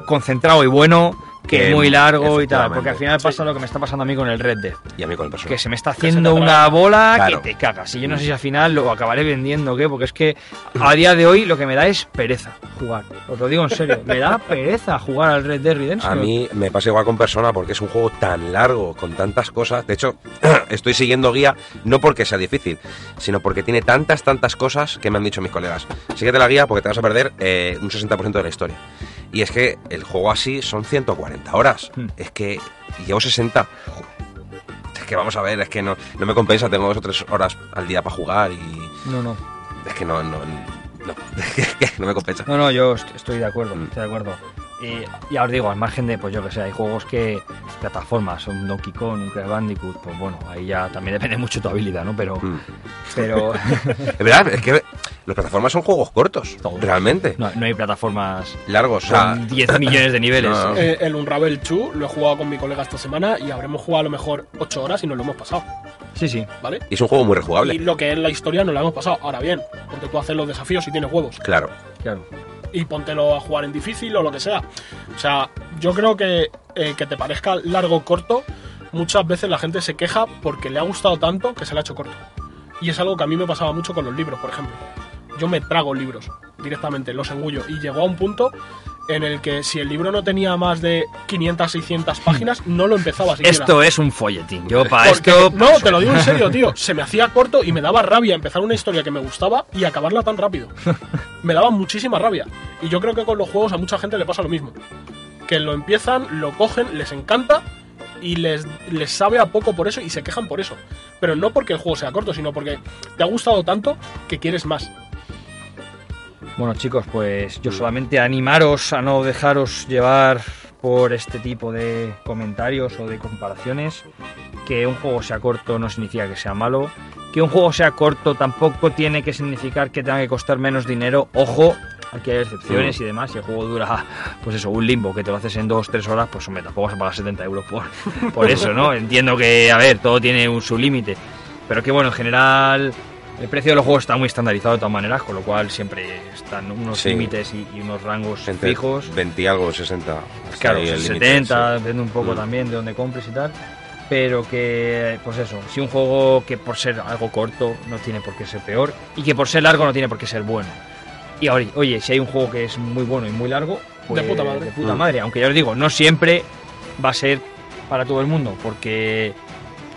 Concentrado y bueno, que muy largo y tal. Porque al final pasa lo que me está pasando a mí con el Red Dead. Y a mí con el Que se me está haciendo una bola que te cagas. Y yo no sé si al final lo acabaré vendiendo o qué, porque es que a día de hoy lo que me da es pereza jugar. Os lo digo en serio, me da pereza jugar al Red Dead Redemption. A mí me pasa igual con Persona porque es un juego tan largo, con tantas cosas. De hecho, estoy siguiendo guía no porque sea difícil, sino porque tiene tantas, tantas cosas que me han dicho mis colegas. Síguete la guía porque te vas a perder eh, un 60% de la historia. Y es que el juego así son 140 horas. Hmm. Es que llevo 60. Es que vamos a ver, es que no, no me compensa, tengo dos o tres horas al día para jugar y... No, no. Es que no, no, no, no me compensa. No, no, yo estoy de acuerdo, mm. estoy de acuerdo. Y ya os digo, al margen de, pues yo que sé, hay juegos que, plataformas, un Donkey Kong, un Crash Bandicoot, pues bueno, ahí ya también depende mucho de tu habilidad, ¿no? Pero. Mm. pero... es verdad, es que las plataformas son juegos cortos, realmente. No, hay plataformas largos, o sea... 10 millones de niveles. Eh, el Unravel 2 lo he jugado con mi colega esta semana y habremos jugado a lo mejor 8 horas y nos lo hemos pasado. Sí, sí. ¿Vale? Y es un juego muy rejugable. Y lo que es la historia no lo hemos pasado. Ahora bien, porque tú haces los desafíos y tienes huevos. Claro. Claro y póntelo a jugar en difícil o lo que sea. O sea, yo creo que eh, que te parezca largo o corto, muchas veces la gente se queja porque le ha gustado tanto que se le ha hecho corto. Y es algo que a mí me pasaba mucho con los libros, por ejemplo. Yo me trago libros directamente, los engullo. Y llegó a un punto en el que si el libro no tenía más de 500, 600 páginas, no lo empezaba siquiera. Esto es un folletín. Yo para esto... No, te lo digo en serio, tío. Se me hacía corto y me daba rabia empezar una historia que me gustaba y acabarla tan rápido. Me daba muchísima rabia. Y yo creo que con los juegos a mucha gente le pasa lo mismo. Que lo empiezan, lo cogen, les encanta y les, les sabe a poco por eso y se quejan por eso. Pero no porque el juego sea corto, sino porque te ha gustado tanto que quieres más. Bueno chicos, pues yo solamente animaros a no dejaros llevar por este tipo de comentarios o de comparaciones. Que un juego sea corto no significa que sea malo. Que un juego sea corto tampoco tiene que significar que tenga que costar menos dinero. Ojo, aquí hay excepciones y demás. Si el juego dura, pues eso, un limbo que te lo haces en 2-3 horas, pues hombre, tampoco vas a pagar 70 euros por, por eso, ¿no? Entiendo que, a ver, todo tiene un, su límite. Pero que bueno, en general el precio de los juegos está muy estandarizado de todas maneras, con lo cual siempre están unos límites y, unos rangos fijos. 20 y algo, 60. Claro, 70, depende un poco mm. también de dónde compres y tal. Pero que, pues eso, si un juego que por ser algo corto no tiene por qué ser peor y que por ser largo no tiene por qué ser bueno. Y ahora, oye, si hay un juego que es muy bueno y muy largo, pues, de puta madre. De puta mm. madre. Aunque ya os digo, no siempre va a ser para todo el mundo, porque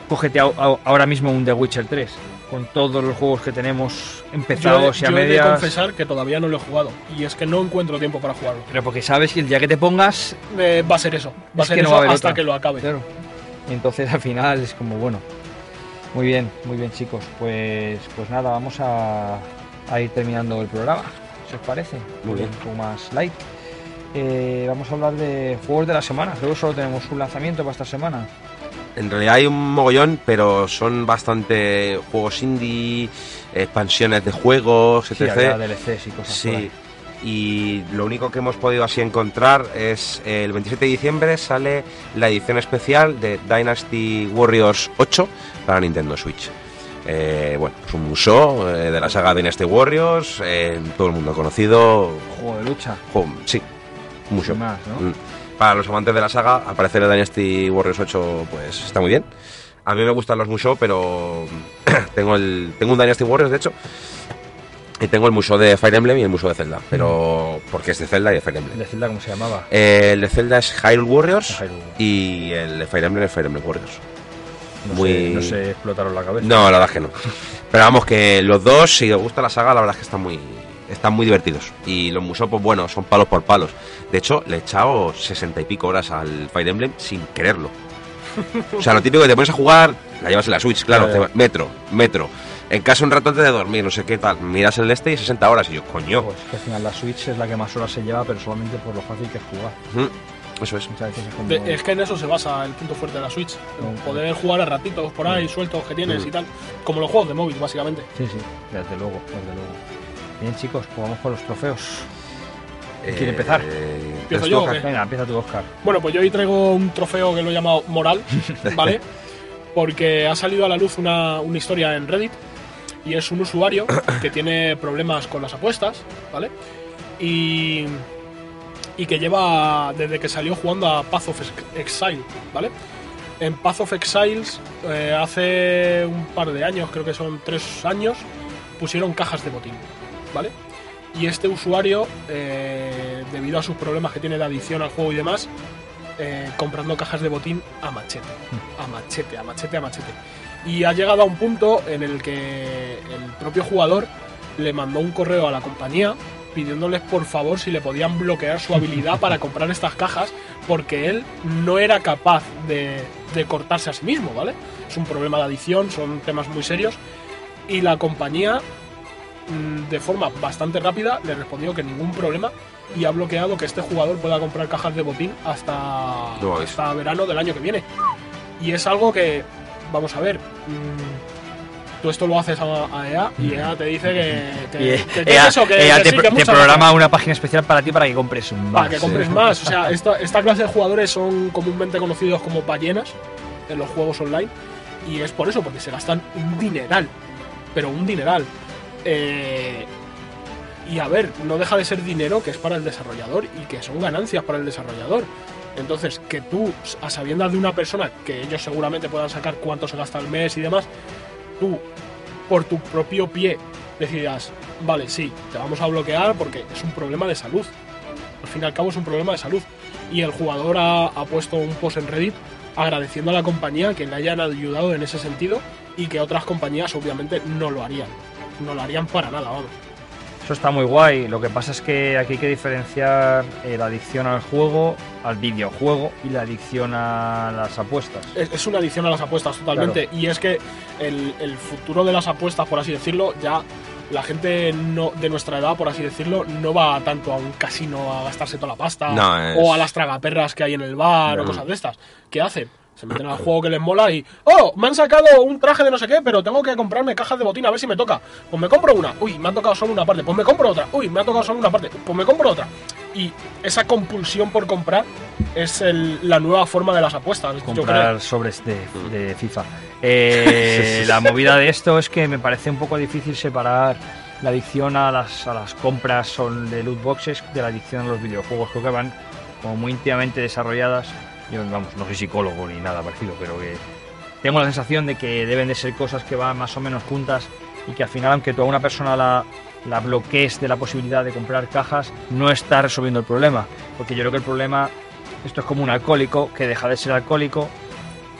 cógete ahora mismo un The Witcher 3 con todos los juegos que tenemos empezados y a medias. Yo he de confesar que todavía no lo he jugado y es que no encuentro tiempo para jugarlo. Pero porque sabes que el día que te pongas eh, va a ser eso, va a ser eso hasta que lo acabe. Claro. entonces al final es como bueno. Muy bien, muy bien chicos. Pues pues nada, vamos a, ir terminando el programa. ¿Se os parece? Muy bien. Un poco más light. Eh, vamos a hablar de juegos de la semana. Creo que solo tenemos un lanzamiento para esta semana. En realidad hay un mogollón, pero son bastante juegos indie, expansiones de juegos, etc. Sí, DLCs y cosas Sí. Y lo único que hemos podido así encontrar es el 27 de diciembre sale la edición especial de Dynasty Warriors 8 para Nintendo Switch. Eh, bueno, es un museo eh, de la saga Dynasty Warriors, eh, todo el mundo conocido. Juego de lucha. Juego, sí, museo. Más, ¿no? Mm para los amantes de la saga, al parecer el Dynasty Warriors 8 pues está muy bien. A mí me gustan los Musou, pero tengo el tengo un Dynasty Warriors, de hecho. Y tengo el Musou de Fire Emblem y el Musou de Zelda. Pero porque es de Zelda y de Fire Emblem. ¿De Zelda cómo se llamaba? Eh, el de Zelda es Hyrule Warriors Hyrule. y el de Fire Emblem es Fire Emblem Warriors. No, Muy- sé, no sé explotaron la cabeza. No, la verdad es que no. Pero vamos, que los dos, si os gusta la saga, la verdad es que están muy, están muy divertidos. Y los Musou, pues bueno, son palos por palos. De hecho, le he echado sesenta y pico horas al Fire Emblem sin quererlo. O sea, lo típico que te pones a jugar, la llevas en la Switch, claro, te metro, metro. En casa un rato antes de dormir, no sé qué tal. Miras el este y 60 horas. Y yo, coño. Pues que al final la Switch es la que más horas se lleva, pero solamente por lo fácil que es jugar. Eso es. Muchas veces es como... De- es que en eso se basa el punto fuerte de la Switch. en Poder jugar a ratitos por ahí, sueltos que tienes Mm. y tal. Como los juegos de móvil, básicamente. Sí, sí, desde luego, desde luego. Bien, chicos, pues vamos con los trofeos. ¿Quiere Eh, empezar? ¿Empiezo yo o qué? Venga, empieza tú, Oscar. Bueno, pues yo hoy traigo un trofeo que lo he llamado moral, ¿vale? Porque ha salido a la luz una, una historia en Reddit y es un usuario que tiene problemas con las apuestas, ¿vale? Y, y que lleva desde que salió jugando a Path of Exile, ¿vale? En Path of Exiles eh, hace un par de años, creo que son tres años, pusieron cajas de botín, ¿vale? Y este usuario, eh, debido a sus problemas que tiene de adicción al juego y demás, eh, comprando cajas de botín a machete, a machete, a machete, a machete. Y ha llegado a un punto en el que el propio jugador le mandó un correo a la compañía pidiéndoles por favor si le podían bloquear su habilidad para comprar estas cajas porque él no era capaz de, de cortarse a sí mismo, ¿vale? Es un problema de adicción, son temas muy serios y la compañía mm, de forma bastante rápida le respondió que ningún problema y ha bloqueado que este jugador pueda comprar cajas de botín hasta, No, hasta verano del año que viene. Y es algo que, vamos a ver, mm, tú esto lo haces a, a EA y EA te dice que, que, Y, que- que EA, eso, que- EA que te, sí, pro- que te muchas programa una página especial para ti para que compres un para más. que compres más. O sea, esta, esta clase de jugadores son comúnmente conocidos como ballenas en los juegos online. Y es por eso, porque se gastan un dineral. Pero un dineral. Eh, y a ver, no deja de ser dinero que es para el desarrollador y que son ganancias para el desarrollador. Entonces, que tú, a sabiendas de una persona que ellos seguramente puedan sacar cuánto se gasta al mes y demás, tú, por tu propio pie, decidas, vale, sí, te vamos a bloquear porque es un problema de salud. Al fin y al cabo es un problema de salud. Y el jugador ha, ha puesto un post en Reddit agradeciendo a la compañía que le hayan ayudado en ese sentido y que otras compañías obviamente no lo harían. No lo harían para nada, vamos. Eso está muy guay. Lo que pasa es que aquí hay que diferenciar eh, la adicción al juego, al videojuego y la adicción a las apuestas. Es, es una adicción a las apuestas totalmente. Y es que el, el futuro de las apuestas, por así decirlo, ya la gente no, de nuestra edad, por así decirlo, no va tanto a un casino a gastarse toda la pasta No, es- o a las tragaperras que hay en el bar o No. cosas de estas. ¿Qué hacen? Se meten al juego que les mola y ¡Oh! Me han sacado un traje de no sé qué, pero tengo que comprarme cajas de botín a ver si me toca. Pues me compro una. Uy, me ha tocado solo una parte. Pues me compro otra. Uy, me ha tocado solo una parte. Pues me compro otra. Y esa compulsión por comprar es el- la nueva forma de las apuestas. yo creo. comprar sobres de, de FIFA. Eh, la movida de esto es que me parece un poco difícil separar la adicción a las, a las compras son de loot boxes de la adicción a los videojuegos. Creo que van como muy íntimamente desarrolladas. Yo, vamos, no soy psicólogo ni nada parecido, pero que tengo la sensación de que deben de ser cosas que van más o menos juntas y que al final, aunque tú a una persona la, la bloquees de la posibilidad de comprar cajas, no está resolviendo el problema. Porque yo creo que el problema, esto es como un alcohólico que deja de ser alcohólico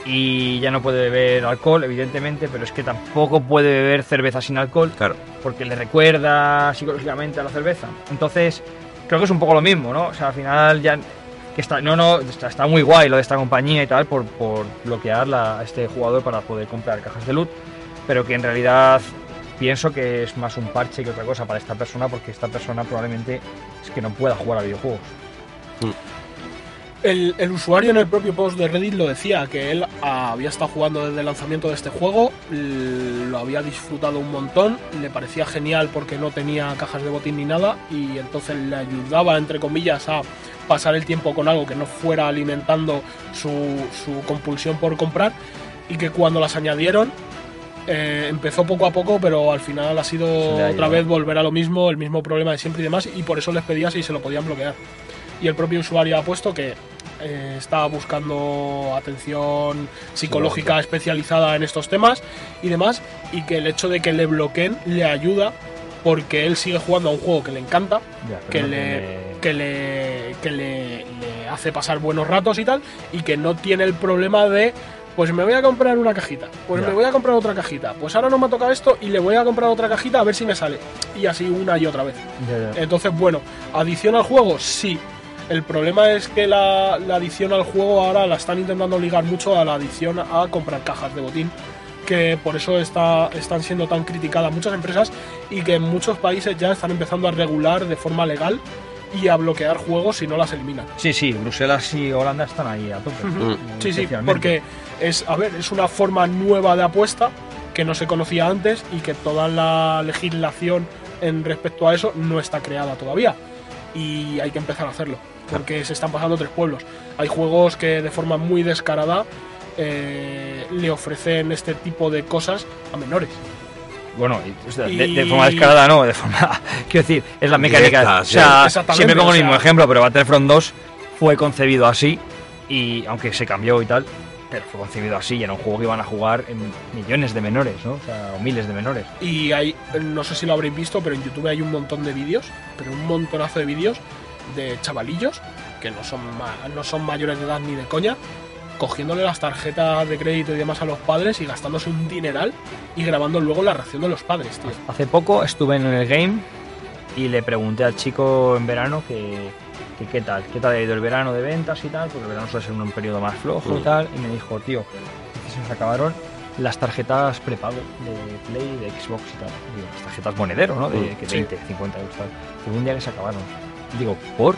y ya no puede beber alcohol, evidentemente, pero es que tampoco puede beber cerveza sin alcohol Claro. porque le recuerda psicológicamente a la cerveza. Entonces, creo que es un poco lo mismo, ¿no? O sea, al final ya que está no no está, muy guay lo de esta compañía y tal por, por bloquear a este jugador para poder comprar cajas de loot, pero que en realidad pienso que es más un parche que otra cosa para esta persona porque esta persona probablemente es que no pueda jugar a videojuegos. El, el usuario en el propio post de Reddit lo decía, que él había estado jugando desde el lanzamiento de este juego, lo había disfrutado un montón, le parecía genial porque no tenía cajas de botín ni nada y entonces le ayudaba, entre comillas, a pasar el tiempo con algo que no fuera alimentando su, su compulsión por comprar y que cuando las añadieron eh, empezó poco a poco, pero al final ha sido ha otra vez volver a lo mismo, el mismo problema de siempre y demás, y por eso les pedía si se lo podían bloquear. Y el propio usuario ha puesto que eh, está buscando atención psicológica especializada en estos temas y demás, y que el hecho de que le bloqueen le ayuda porque él sigue jugando a un juego que le encanta, Ya, que, no le, tiene- que, le, que le, le hace pasar buenos ratos y tal, y que no tiene el problema de, pues me voy a comprar una cajita, pues Ya. me voy a comprar otra cajita, pues ahora no me ha tocado esto y le voy a comprar otra cajita a ver si me sale, y así una y otra vez. Ya, ya. Entonces, bueno, ¿adición al juego? Sí. El problema es que la, la adición al juego ahora la están intentando ligar mucho a la adición a comprar cajas de botín, que por eso está, están siendo tan criticadas muchas empresas y que en muchos países ya están empezando a regular de forma legal y a bloquear juegos si no las eliminan. Sí, sí, Bruselas y Holanda están ahí a tope. Ujú. Sí, sí, porque es, a ver, es una forma nueva de apuesta que no se conocía antes y que toda la legislación en respecto a eso no está creada todavía. Y hay que empezar a hacerlo, porque se están pasando tres pueblos. Hay juegos que de forma muy descarada eh, le ofrecen este tipo de cosas a menores. Bueno, y- o sea, de, Y- de forma descarada no, de forma. Quiero decir, es la mecánica. Directa, o sea, sí. Siempre pongo el o sea- mismo ejemplo, pero Battlefront 2 fue concebido así, y aunque se cambió y tal, pero fue concebido así, y era un juego que iban a jugar en millones de menores, ¿no? O sea, o miles de menores. Y hay, no sé si lo habréis visto, pero en YouTube hay un montón de vídeos, pero un montonazo de vídeos de chavalillos que no son, ma- no son mayores de edad ni de coña, cogiéndole las tarjetas de crédito y demás a los padres y gastándose un dineral y grabando luego la reacción de los padres, tío. Hace poco estuve en el game y le pregunté al chico en verano que, que qué tal, qué tal ha ido el verano de ventas y tal, porque el verano suele ser un periodo más flojo y Mm. tal, y me dijo, tío, que se nos acabaron las tarjetas prepago de Play, de Xbox y tal. Digo, las tarjetas monedero, ¿no? De Mm. que Sí. 20, 50 euros tal. Digo, un día que se acabaron. Digo, ¿por?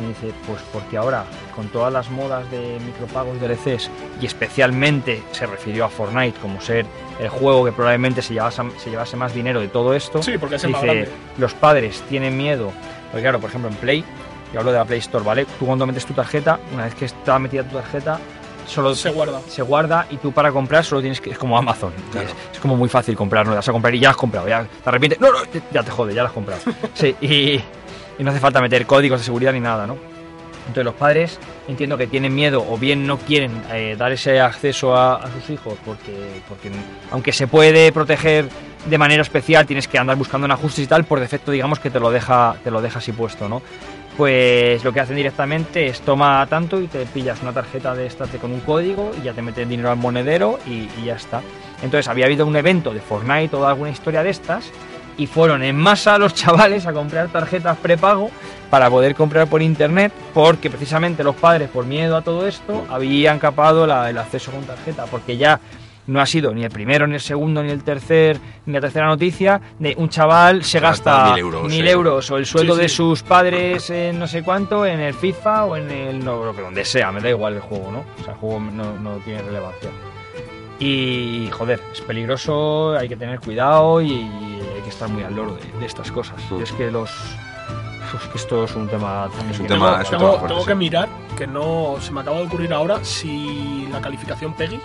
Me dice, pues porque ahora, con todas las modas de micropagos DLCs, y especialmente se refirió a Fortnite como ser el juego que probablemente se llevase, se llevase más dinero de todo esto, Sí, porque es el más dice, grande. los padres tienen miedo, porque claro, por ejemplo en Play, yo hablo de la Play Store, ¿vale? Tú cuando metes tu tarjeta, una vez que está metida tu tarjeta, solo Se guarda. se guarda y tú para comprar solo tienes que. Es como Amazon. Claro. Es, es como muy fácil comprar, ¿no? Vas a comprar y ya has comprado. Ya te arrepientes. No, no, ya te jode, ya lo has comprado. Sí, y, y no hace falta meter códigos de seguridad ni nada, ¿no? Entonces los padres entiendo que tienen miedo o bien no quieren eh, dar ese acceso a, sus hijos porque, porque aunque se puede proteger de manera especial tienes que andar buscando en ajustes y tal, por defecto digamos que te lo deja, te lo deja así puesto, ¿no? Pues lo que hacen directamente es toma tanto y te pillas una tarjeta de estas con un código y ya te meten dinero al monedero y, y ya está. Entonces había habido un evento de Fortnite o de alguna historia de estas y fueron en masa los chavales a comprar tarjetas prepago para poder comprar por internet porque precisamente los padres por miedo a todo esto habían capado la- el acceso con tarjeta porque ya no ha sido ni el primero, ni el segundo, ni el tercer, ni la tercera noticia de un chaval se Se gasta gasta mil euros, mil sí. euros o el sueldo Sí, de sí. sus padres en no sé cuánto en el FIFA o en el no creo que donde sea, me da igual el juego, ¿no? O sea, el juego no, no tiene relevancia. Y joder, es peligroso, hay que tener cuidado y, que estar muy al loro de, de estas cosas. Mm. Y es que los uf, esto es un tema también Es un tema- tengo, es un tengo- tema fuerte, tengo sí. que mirar, que no se me acaba de ocurrir ahora, si la calificación PEGI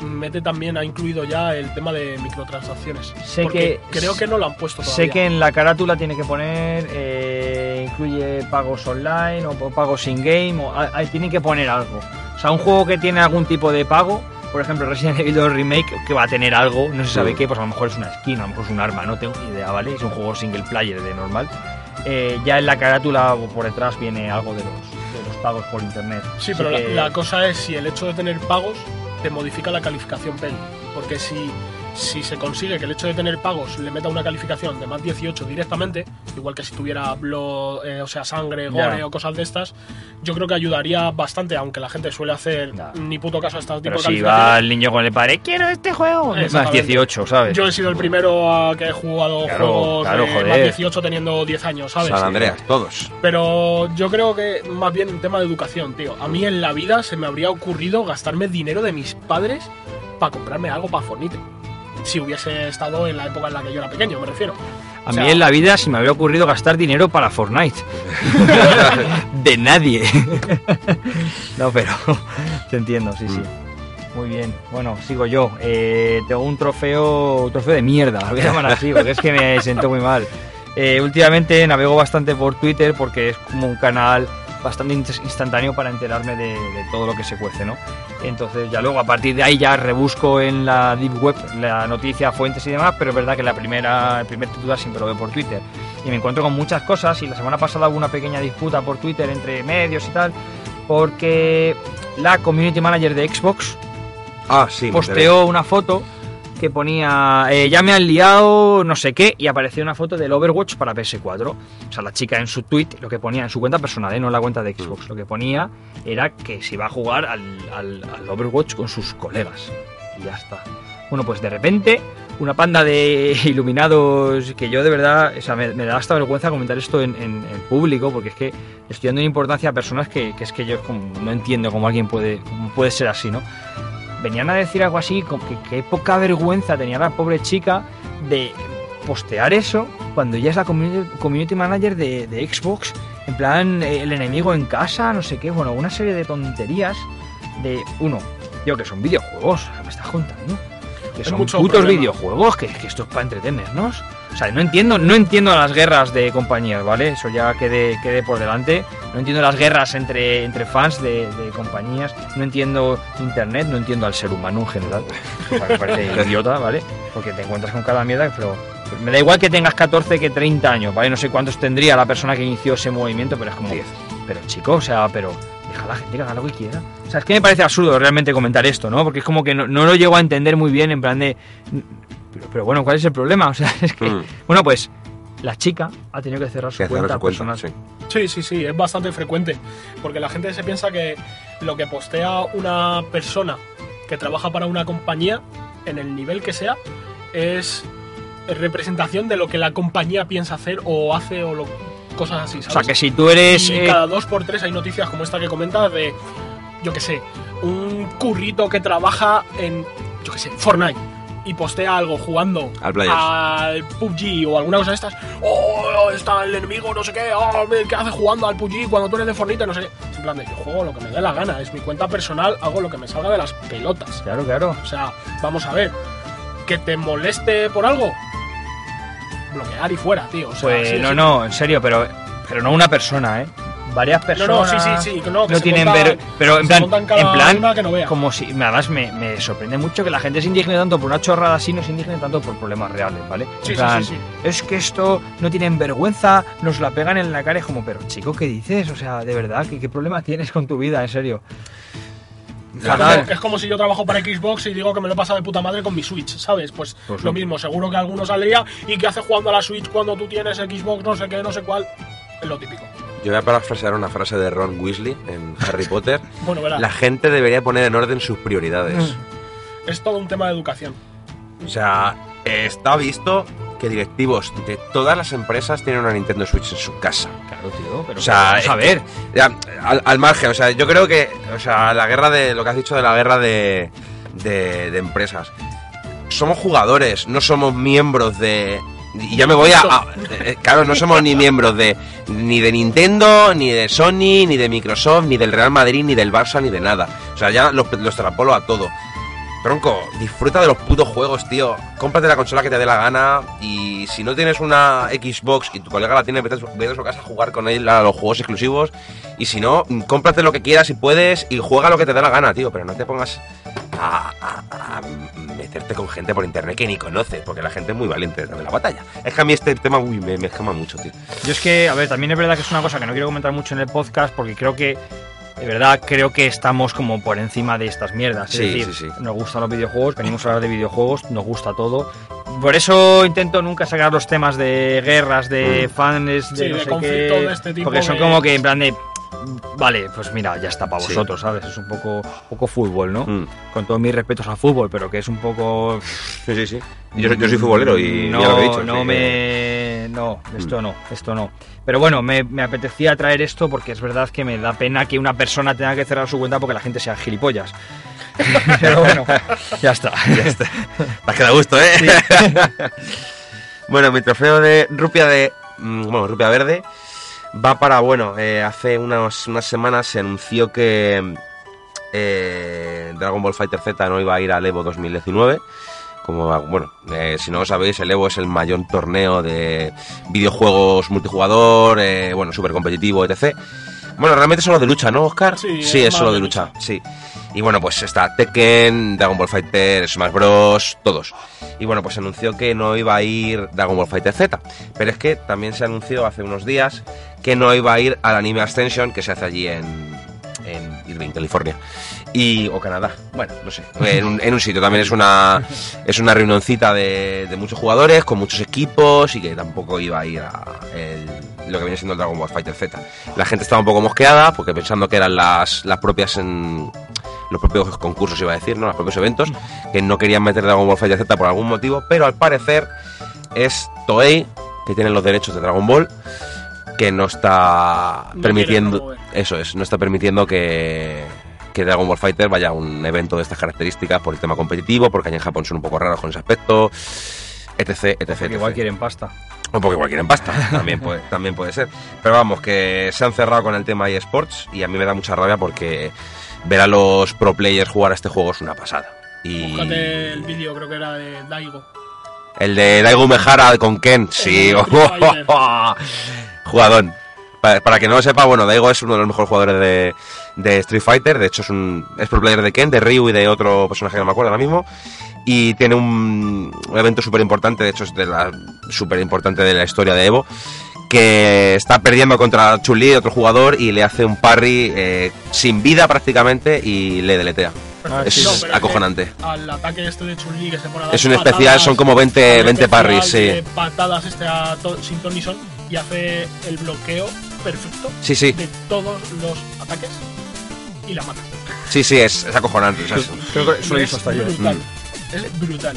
mete también, ha incluido ya el tema de microtransacciones. Sé que- creo que no lo han puesto todavía. Sé que en la carátula tiene que poner eh, incluye pagos online o, o pagos in-game, o a- a- tiene que poner algo. O sea, un juego que tiene algún tipo de pago, por ejemplo Resident Evil 2 Remake, que va a tener algo, no se sabe qué, pues a lo mejor es una skin, a lo mejor es un arma, no tengo ni idea, ¿vale? Es un juego single player de normal. Eh, ya en la carátula o por detrás viene algo de los, de los pagos por internet. Sí, Así pero la, que- la cosa es si el hecho de tener pagos te modifica la calificación PEGI. Porque si, si se consigue que el hecho de tener pagos le meta una calificación de más 18 directamente, igual que si tuviera blood, eh, o sea, sangre, gore o cosas de estas, yo creo que ayudaría bastante, aunque la gente suele hacer ni puto caso a este tipo Pero de si calificaciones. va el niño con el padre, quiero este juego, más Exactamente. 18, ¿sabes? Yo he sido el primero a que he jugado Claro, juegos claro, de más 18 teniendo 10 años, ¿sabes? San Andreas, todos. Pero yo creo que más bien un tema de educación, tío. A mí en la vida se me habría ocurrido gastarme dinero de mis padres para comprarme algo para Fornite. Si hubiese estado en la época en la que yo era pequeño, me refiero. A O sea- mí en la vida se me habría ocurrido gastar dinero para Fortnite. de nadie. no, pero te entiendo, sí, sí. Muy bien. Bueno, sigo yo. Eh, tengo un trofeo, un trofeo de mierda, lo voy a llamar así, porque es que me siento muy mal. Eh, últimamente navego bastante por Twitter porque es como un canal bastante ins- instantáneo para enterarme de, de todo lo que se cuece, ¿no? Entonces ya luego a partir de ahí ya rebusco en la deep web la noticia, fuentes y demás, pero es verdad que la primera, el primer titular siempre lo veo por Twitter y me encuentro con muchas cosas y la semana pasada hubo una pequeña disputa por Twitter entre medios y tal porque la community manager de Xbox Ah, sí. posteó una foto que ponía eh, ya me han liado no sé qué y apareció una foto del Overwatch para PS4 o sea la chica en su tweet lo que ponía en su cuenta personal ¿eh? no en la cuenta de Xbox lo que ponía era que se iba a jugar al, al- al Overwatch con sus colegas y ya está bueno pues de repente una panda de iluminados que yo de verdad o sea, me, me da hasta vergüenza comentar esto en, en- en público porque es que estoy dando importancia a personas que, que es que yo como no entiendo cómo alguien puede, cómo puede ser así, ¿no? Venían a decir algo así, como que qué poca vergüenza tenía la pobre chica de postear eso cuando ella es la community, manager de, de Xbox, en plan el enemigo en casa, no sé qué, bueno, una serie de tonterías de, uno, yo que son videojuegos, ¿qué me estás contando? Que Hay son putos problema. videojuegos, que, que esto es para entretenernos. O sea, no entiendo, no entiendo las guerras de compañías, ¿vale? Eso ya quede, quede por delante. No entiendo las guerras entre, entre fans de, de compañías. No entiendo internet, no entiendo al ser humano en general. Me parece idiota, ¿vale? Porque te encuentras con cada mierda, pero me da igual que tengas 14 que 30 años, ¿vale? No sé cuántos tendría la persona que inició ese movimiento, pero es como... Pero chico, o sea, pero deja a la gente que haga lo que quiera. O sea, es que me parece absurdo realmente comentar esto, ¿no? Porque es como que no, no lo llego a entender muy bien en plan de... Pero, pero bueno, ¿cuál es el problema? O sea, es que... Mm. Bueno, pues la chica ha tenido que cerrar su Que cerrar cuenta su cuenta, personal. sí. Sí, sí, sí, es bastante frecuente. Porque la gente se piensa que lo que postea una persona que trabaja para una compañía, en el nivel que sea, es representación de lo que la compañía piensa hacer o hace o lo- cosas así, O sea, que si tú eres... y eh, cada dos por tres hay noticias como esta que comentas de, yo qué sé, un currito que trabaja en, yo qué sé, Fortnite y postea algo jugando Al Players. al PUBG o alguna cosa de estas. Oh, está el enemigo, no sé qué. Oh, ¿qué hace jugando al PUBG cuando tú eres de Fortnite? No sé qué. Es en plan de, yo juego lo que me dé la gana. Es mi cuenta personal, hago lo que me salga de las pelotas. Claro, claro. O sea, vamos a ver. Que te moleste por algo, bloquear y fuera, tío. O sea, Pues sí, no, sí. no, en serio, pero, pero no una persona, ¿eh? Varias personas. no, sí, sí, sí. que No, que no se tienen ver, pero en plan, en plan, que no veas. como si, además me, me sorprende mucho que la gente se indigne tanto por una chorrada así, no se indigne tanto por problemas reales, ¿vale? En Sí, plan, sí, sí. es que esto no tienen vergüenza, nos la pegan en la cara, es como, pero chico, ¿qué dices? O sea, de verdad, ¿qué, qué problema tienes con tu vida, en serio? Es Fatal. como, es como si yo trabajo para Xbox y digo que me lo he pasado de puta madre con mi Switch, ¿sabes? Pues, Pues lo mismo, seguro que alguno saldría y que hace jugando a la Switch cuando tú tienes Xbox, no sé qué, no sé cuál. Es lo típico. Yo voy a parafrasear una frase de Ron Weasley en Harry Potter. Bueno, La gente debería poner en orden sus prioridades. es todo un tema de educación. O sea, está visto que directivos de todas las empresas tienen una Nintendo Switch en su casa. Claro, tío, pero O sea, vamos a ver. Ya, al, al margen, o sea, yo creo que, o sea, la guerra de, lo que has dicho de la guerra de, de, de empresas. Somos jugadores, no somos miembros de... Y ya me voy a... a- eh, claro, no somos ni miembros de ni de Nintendo, ni de Sony, ni de Microsoft, ni del Real Madrid, ni del Barça, ni de nada. O sea, ya lo, lo extrapolo a todo. Tronco, disfruta de los putos juegos, tío. Cómprate la consola que te dé la gana. Y si no tienes una Xbox y tu colega la tiene, vete a su, vete a su casa a jugar con él a los juegos exclusivos. Y si no, cómprate lo que quieras si puedes y juega lo que te dé la gana, tío. Pero no te pongas a, a- a meterte con gente por internet que ni conoces, porque la gente es muy valiente de la batalla. Es que a mí este tema uy, me, me escama mucho, tío. Yo es que, a ver, también es verdad que es una cosa que no quiero comentar mucho en el podcast porque creo que, de verdad, creo que estamos como por encima de estas mierdas. Es Sí, decir, sí, sí. nos gustan los videojuegos, venimos a hablar de videojuegos, nos gusta todo. Por eso intento nunca sacar los temas de guerras, de Mm. fans, de Sí, no de sé conflictos qué, de este tipo Porque son como que en plan de. Vale, pues mira, ya está para Sí. vosotros, ¿sabes? Es un poco, poco fútbol, ¿no? Mm. Con todos mis respetos al fútbol, pero que es un poco. Sí, sí, sí. Yo, soy- yo soy futbolero y no, ya lo he dicho. no sí, me. No, esto no, esto no. Pero bueno, me, me apetecía traer esto porque es verdad que me da pena que una persona tenga que cerrar su cuenta porque la gente sea gilipollas. Pero bueno, ya está. Ya está. Te has quedado gusto, ¿eh? bueno, mi trofeo de rupia de. mm, Bueno, rupia verde. Va para, bueno, eh, hace unas, unas semanas se anunció que eh, Dragon Ball Fighter Z no iba a ir al Evo 2019. Como, bueno, eh, si no lo sabéis, el Evo es el mayor torneo de videojuegos multijugador, bueno, súper competitivo, etc. Bueno, realmente es solo de lucha, ¿no, Oscar? Sí, sí es es solo de de lucha, sí. Y bueno, pues está Tekken, Dragon Ball Fighter, Smash Bros, todos. Y bueno, pues se anunció que no iba a ir Dragon Ball Fighter Z. Pero es que también se anunció hace unos días que no iba a ir al Anime Ascension que se hace allí en, en Irving, California. Y, o Canadá, bueno, no sé, en un, sitio. También es una, es una reunioncita de, muchos jugadores, con muchos equipos y que tampoco iba a ir a el- lo que viene siendo el Dragon Ball Fighter Z. La gente estaba un poco mosqueada porque pensando que eran las, las propias los propios concursos, iba a decir, ¿no? Los propios eventos, que no querían meter Dragon Ball Fighter Z por algún motivo, pero al parecer es Toei, que tiene los derechos de Dragon Ball, que no está No permitiendo. promover. Eso es, no está permitiendo que, que Dragon Ball Fighter vaya a un evento de estas características por el tema competitivo, porque allá en Japón son un poco raros con ese aspecto, etc, etc, Porque etc. igual quieren pasta. Un poco igual quieren pasta, también puede, también puede ser. Pero vamos, que se han cerrado con el tema eSports y a mí me da mucha rabia porque ver a los pro players jugar a este juego es una pasada. Y Búscate el vídeo, creo que era de Daigo. el de Daigo Mejara con Ken, sí, Jugadón. Para, para que no lo sepa, bueno, Daigo es uno de los mejores jugadores de, de Street Fighter. De hecho, es un es pro player de Ken, de Ryu y de otro personaje que no me acuerdo ahora mismo. Y tiene un, un evento súper importante, de hecho, es de la súper importante de la historia de Evo. Que está perdiendo contra Chun-Li, otro jugador, y le hace un parry eh, sin vida prácticamente y le deletea. Ah, Es sí, No, pero es acojonante. que Al ataque este de Chun-Li que se pone a dar Es un patadas, especial, son como 20, un 20 especial parries, sí. patadas este a to- sin Tony Son y hace el bloqueo perfecto Sí, sí, de todos los ataques y la mata. sí, sí, es, es acojonante. es- Creo que eso lo hasta yo. brutal. Mm. Es brutal.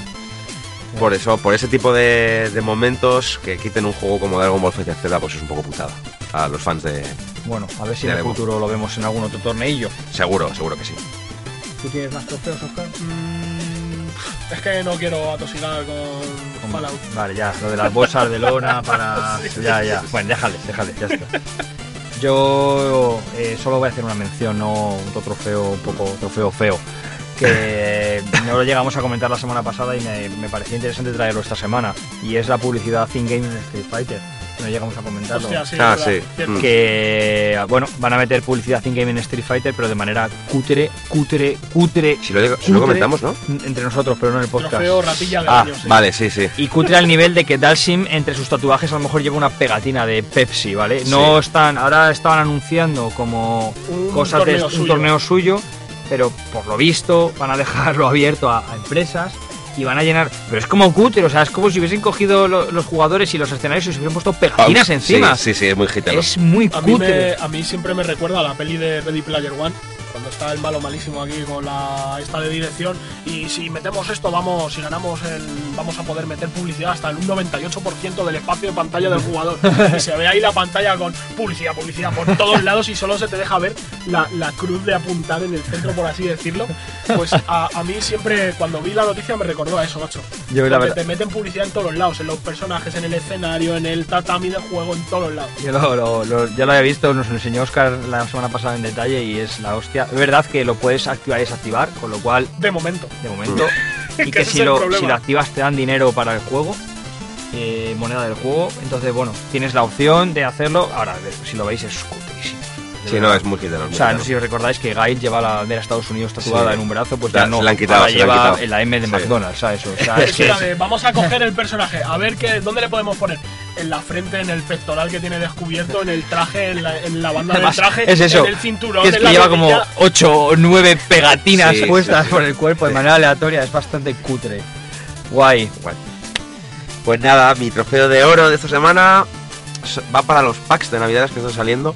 Por eso, por ese tipo de, de momentos que quiten un juego como Dragon Ball Z, pues es un poco putada a los fans de... Bueno, a ver si en el futuro lo vemos en algún otro torneillo. Seguro, seguro que sí. ¿Tú tienes más trofeos, Oscar? Mm, es que no quiero atosigar con Fallout. Vale, ya, lo de las bolsas de lona para. Ya, ya. Bueno, déjale, déjale, ya está. Yo eh, solo voy a hacer una mención, no otro trofeo, un poco trofeo feo. Que no lo llegamos a comentar la semana pasada y me, me parecía interesante traerlo esta semana. Y es la publicidad in-game en Street Fighter. No llegamos a comentarlo. Hostia, sí, Ah, sí. Mm. que bueno, van a meter publicidad in-game en Street Fighter, pero de manera cutre, cutre, cutre. Si lo, si lo cutre comentamos, ¿no? Entre nosotros, pero no en el podcast. Trofeo ratilla de Ah, años. sí. vale, sí, sí. Y cutre al nivel de que Dalsim entre sus tatuajes a lo mejor lleva una pegatina de Pepsi, ¿vale? No están, ahora estaban anunciando como Un cosas de un torneo suyo, pero por lo visto van a dejarlo abierto a, a empresas y van a llenar. Pero es como cutre, o sea, es como si hubiesen cogido lo- los jugadores y los escenarios y se hubiesen puesto pegatinas encima. Sí, sí, sí, es muy gitano. Es muy A mí, cutre. me- a mí siempre me recuerda a la peli de Ready Player One, está el malo malísimo aquí con la esta de dirección y si metemos esto vamos, si ganamos el, vamos a poder meter publicidad hasta un 98% del espacio de pantalla del jugador y se ve ahí la pantalla con publicidad, publicidad por todos lados y solo se te deja ver la, la cruz de apuntar en el centro por así decirlo. Pues a, a mí siempre cuando vi la noticia me recordó a eso, macho. Yo la verdad- te meten publicidad en todos los lados, en los personajes, en el escenario, en el tatami del juego, en todos los lados. Yo lo- lo- lo- ya lo había visto, nos lo enseñó Oscar la semana pasada en detalle y es la hostia. Es verdad que lo puedes activar y desactivar, con lo cual, De momento. de momento, y Que si lo, problema. si lo activas te dan dinero para el juego, eh, moneda del juego. Entonces, bueno, tienes la opción de hacerlo. Ahora, si lo veis, es cutrísimo. Sí, verdad. no, es muy gitano. O sea, no sé si os recordáis que Gail lleva la bandera de Estados Unidos tatuada Sí. en un brazo, pues Ya, ya se no. la han quitado, ahora se la han lleva quitado. la M de Sí. McDonald's, ¿sabes? O sea, es Es que la es- de, vamos a coger el personaje, a ver qué, dónde le podemos poner. En la frente, en el pectoral que tiene descubierto, en el traje, en la, en la banda Además, del traje, es eso, en el cinturón, que es en que la lleva como rodilla. 8 o 9 pegatinas Sí, puestas sí, sí. por el cuerpo de manera aleatoria, es bastante cutre. Guay. Pues nada, mi trofeo de oro de esta semana va para los packs de navidades que están saliendo.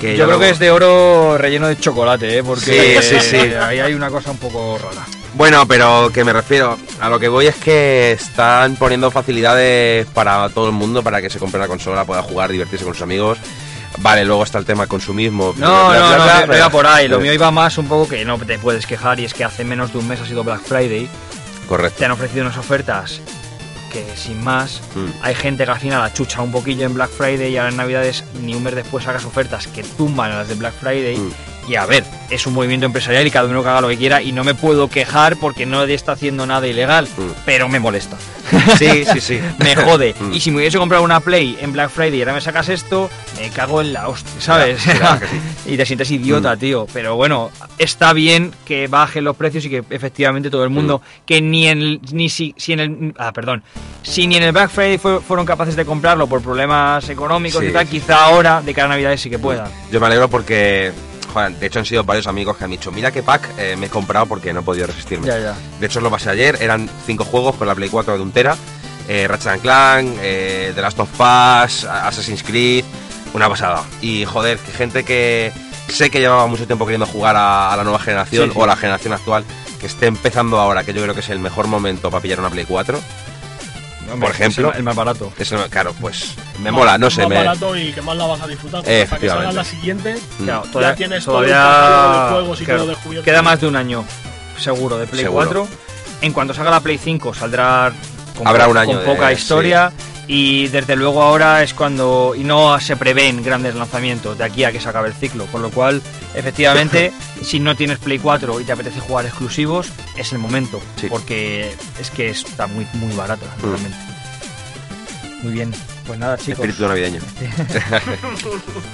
Que Yo creo lo- que es de oro relleno de chocolate, ¿eh? porque Sí, sí, sí. ahí hay una cosa un poco rara. Bueno, pero que me refiero, a lo que voy es que están poniendo facilidades para todo el mundo, para que se compre la consola, pueda jugar, divertirse con sus amigos. Vale, luego está el tema consumismo. No, bla, no, bla, no, bla, no bla. iba por ahí. Lo Eh, mío iba más un poco que no te puedes quejar y es que hace menos de un mes ha sido Black Friday. Correcto. Te han ofrecido unas ofertas que sin más Mm. hay gente que al final achucha un poquillo en Black Friday y ahora en Navidades ni un mes después sacas ofertas que tumban a las de Black Friday Mm. Y a ver, es un movimiento empresarial y cada uno que haga lo que quiera y no me puedo quejar porque nadie está haciendo nada ilegal, Mm. pero me molesta. Sí, sí, sí. me jode. Mm. Y si me hubiese comprado una Play en Black Friday y ahora me sacas esto, me cago en la hostia, ¿sabes? Claro sí. y te sientes idiota, Mm. tío. Pero bueno, está bien que bajen los precios y que efectivamente todo el mundo, que ni en ni si, si en el ah, perdón, si ni en el Black Friday fue- fueron capaces de comprarlo por problemas económicos Sí, y tal, quizá ahora de cara a Navidades sí que puedan. Yo me alegro porque, de hecho han sido varios amigos que han dicho, mira qué pack eh, me he comprado porque no he podido resistirme. Ya, ya. De hecho lo pasé ayer, eran cinco juegos con la Play 4 de un tera, eh, Ratchet and Clank, eh, The Last of Us, Assassin's Creed, una pasada. Y joder, que gente que sé que llevaba mucho tiempo queriendo jugar a, a la nueva generación Sí, sí. o a la generación actual, que esté empezando ahora, que yo creo que es el mejor momento para pillar una Play 4. Hombre, Por ejemplo. es el, el más barato. Es el- claro, pues me mola, no sé, más me... barato y que más la vas a disfrutar. que salga Efectivamente. la siguiente, Mm. Claro, ya todavía, tienes todavía todo el de juegos y claro, todo descubierto. queda más de un año seguro de Play Seguro. 4. En cuanto salga la Play 5 saldrá con, Habrá un año con de- poca historia y desde luego ahora es cuando y no se prevén grandes lanzamientos de aquí a que se acabe el ciclo, con lo cual efectivamente si no tienes Play 4 y te apetece jugar exclusivos es el momento, Sí. porque es que está muy muy barata Mm. realmente. Muy bien, pues nada chicos. Espíritu navideño.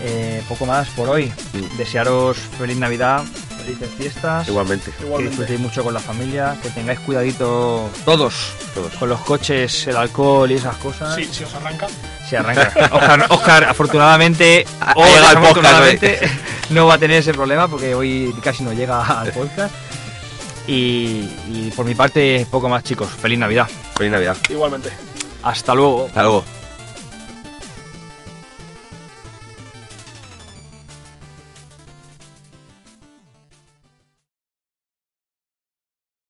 Eh, poco más por hoy. Mm. Desearos feliz Navidad, felices fiestas. Igualmente, Que disfrutéis mucho con la familia, que tengáis cuidadito todos todos. con los coches, el alcohol y esas cosas. Sí, si os arranca. Se arranca. Oscar, Oscar, afortunadamente, desafortunadamente, no va a tener ese problema porque hoy casi no llega al podcast. Y, y por mi parte, poco más chicos. Feliz Navidad. Feliz Navidad. Igualmente. Hasta luego. Hasta luego.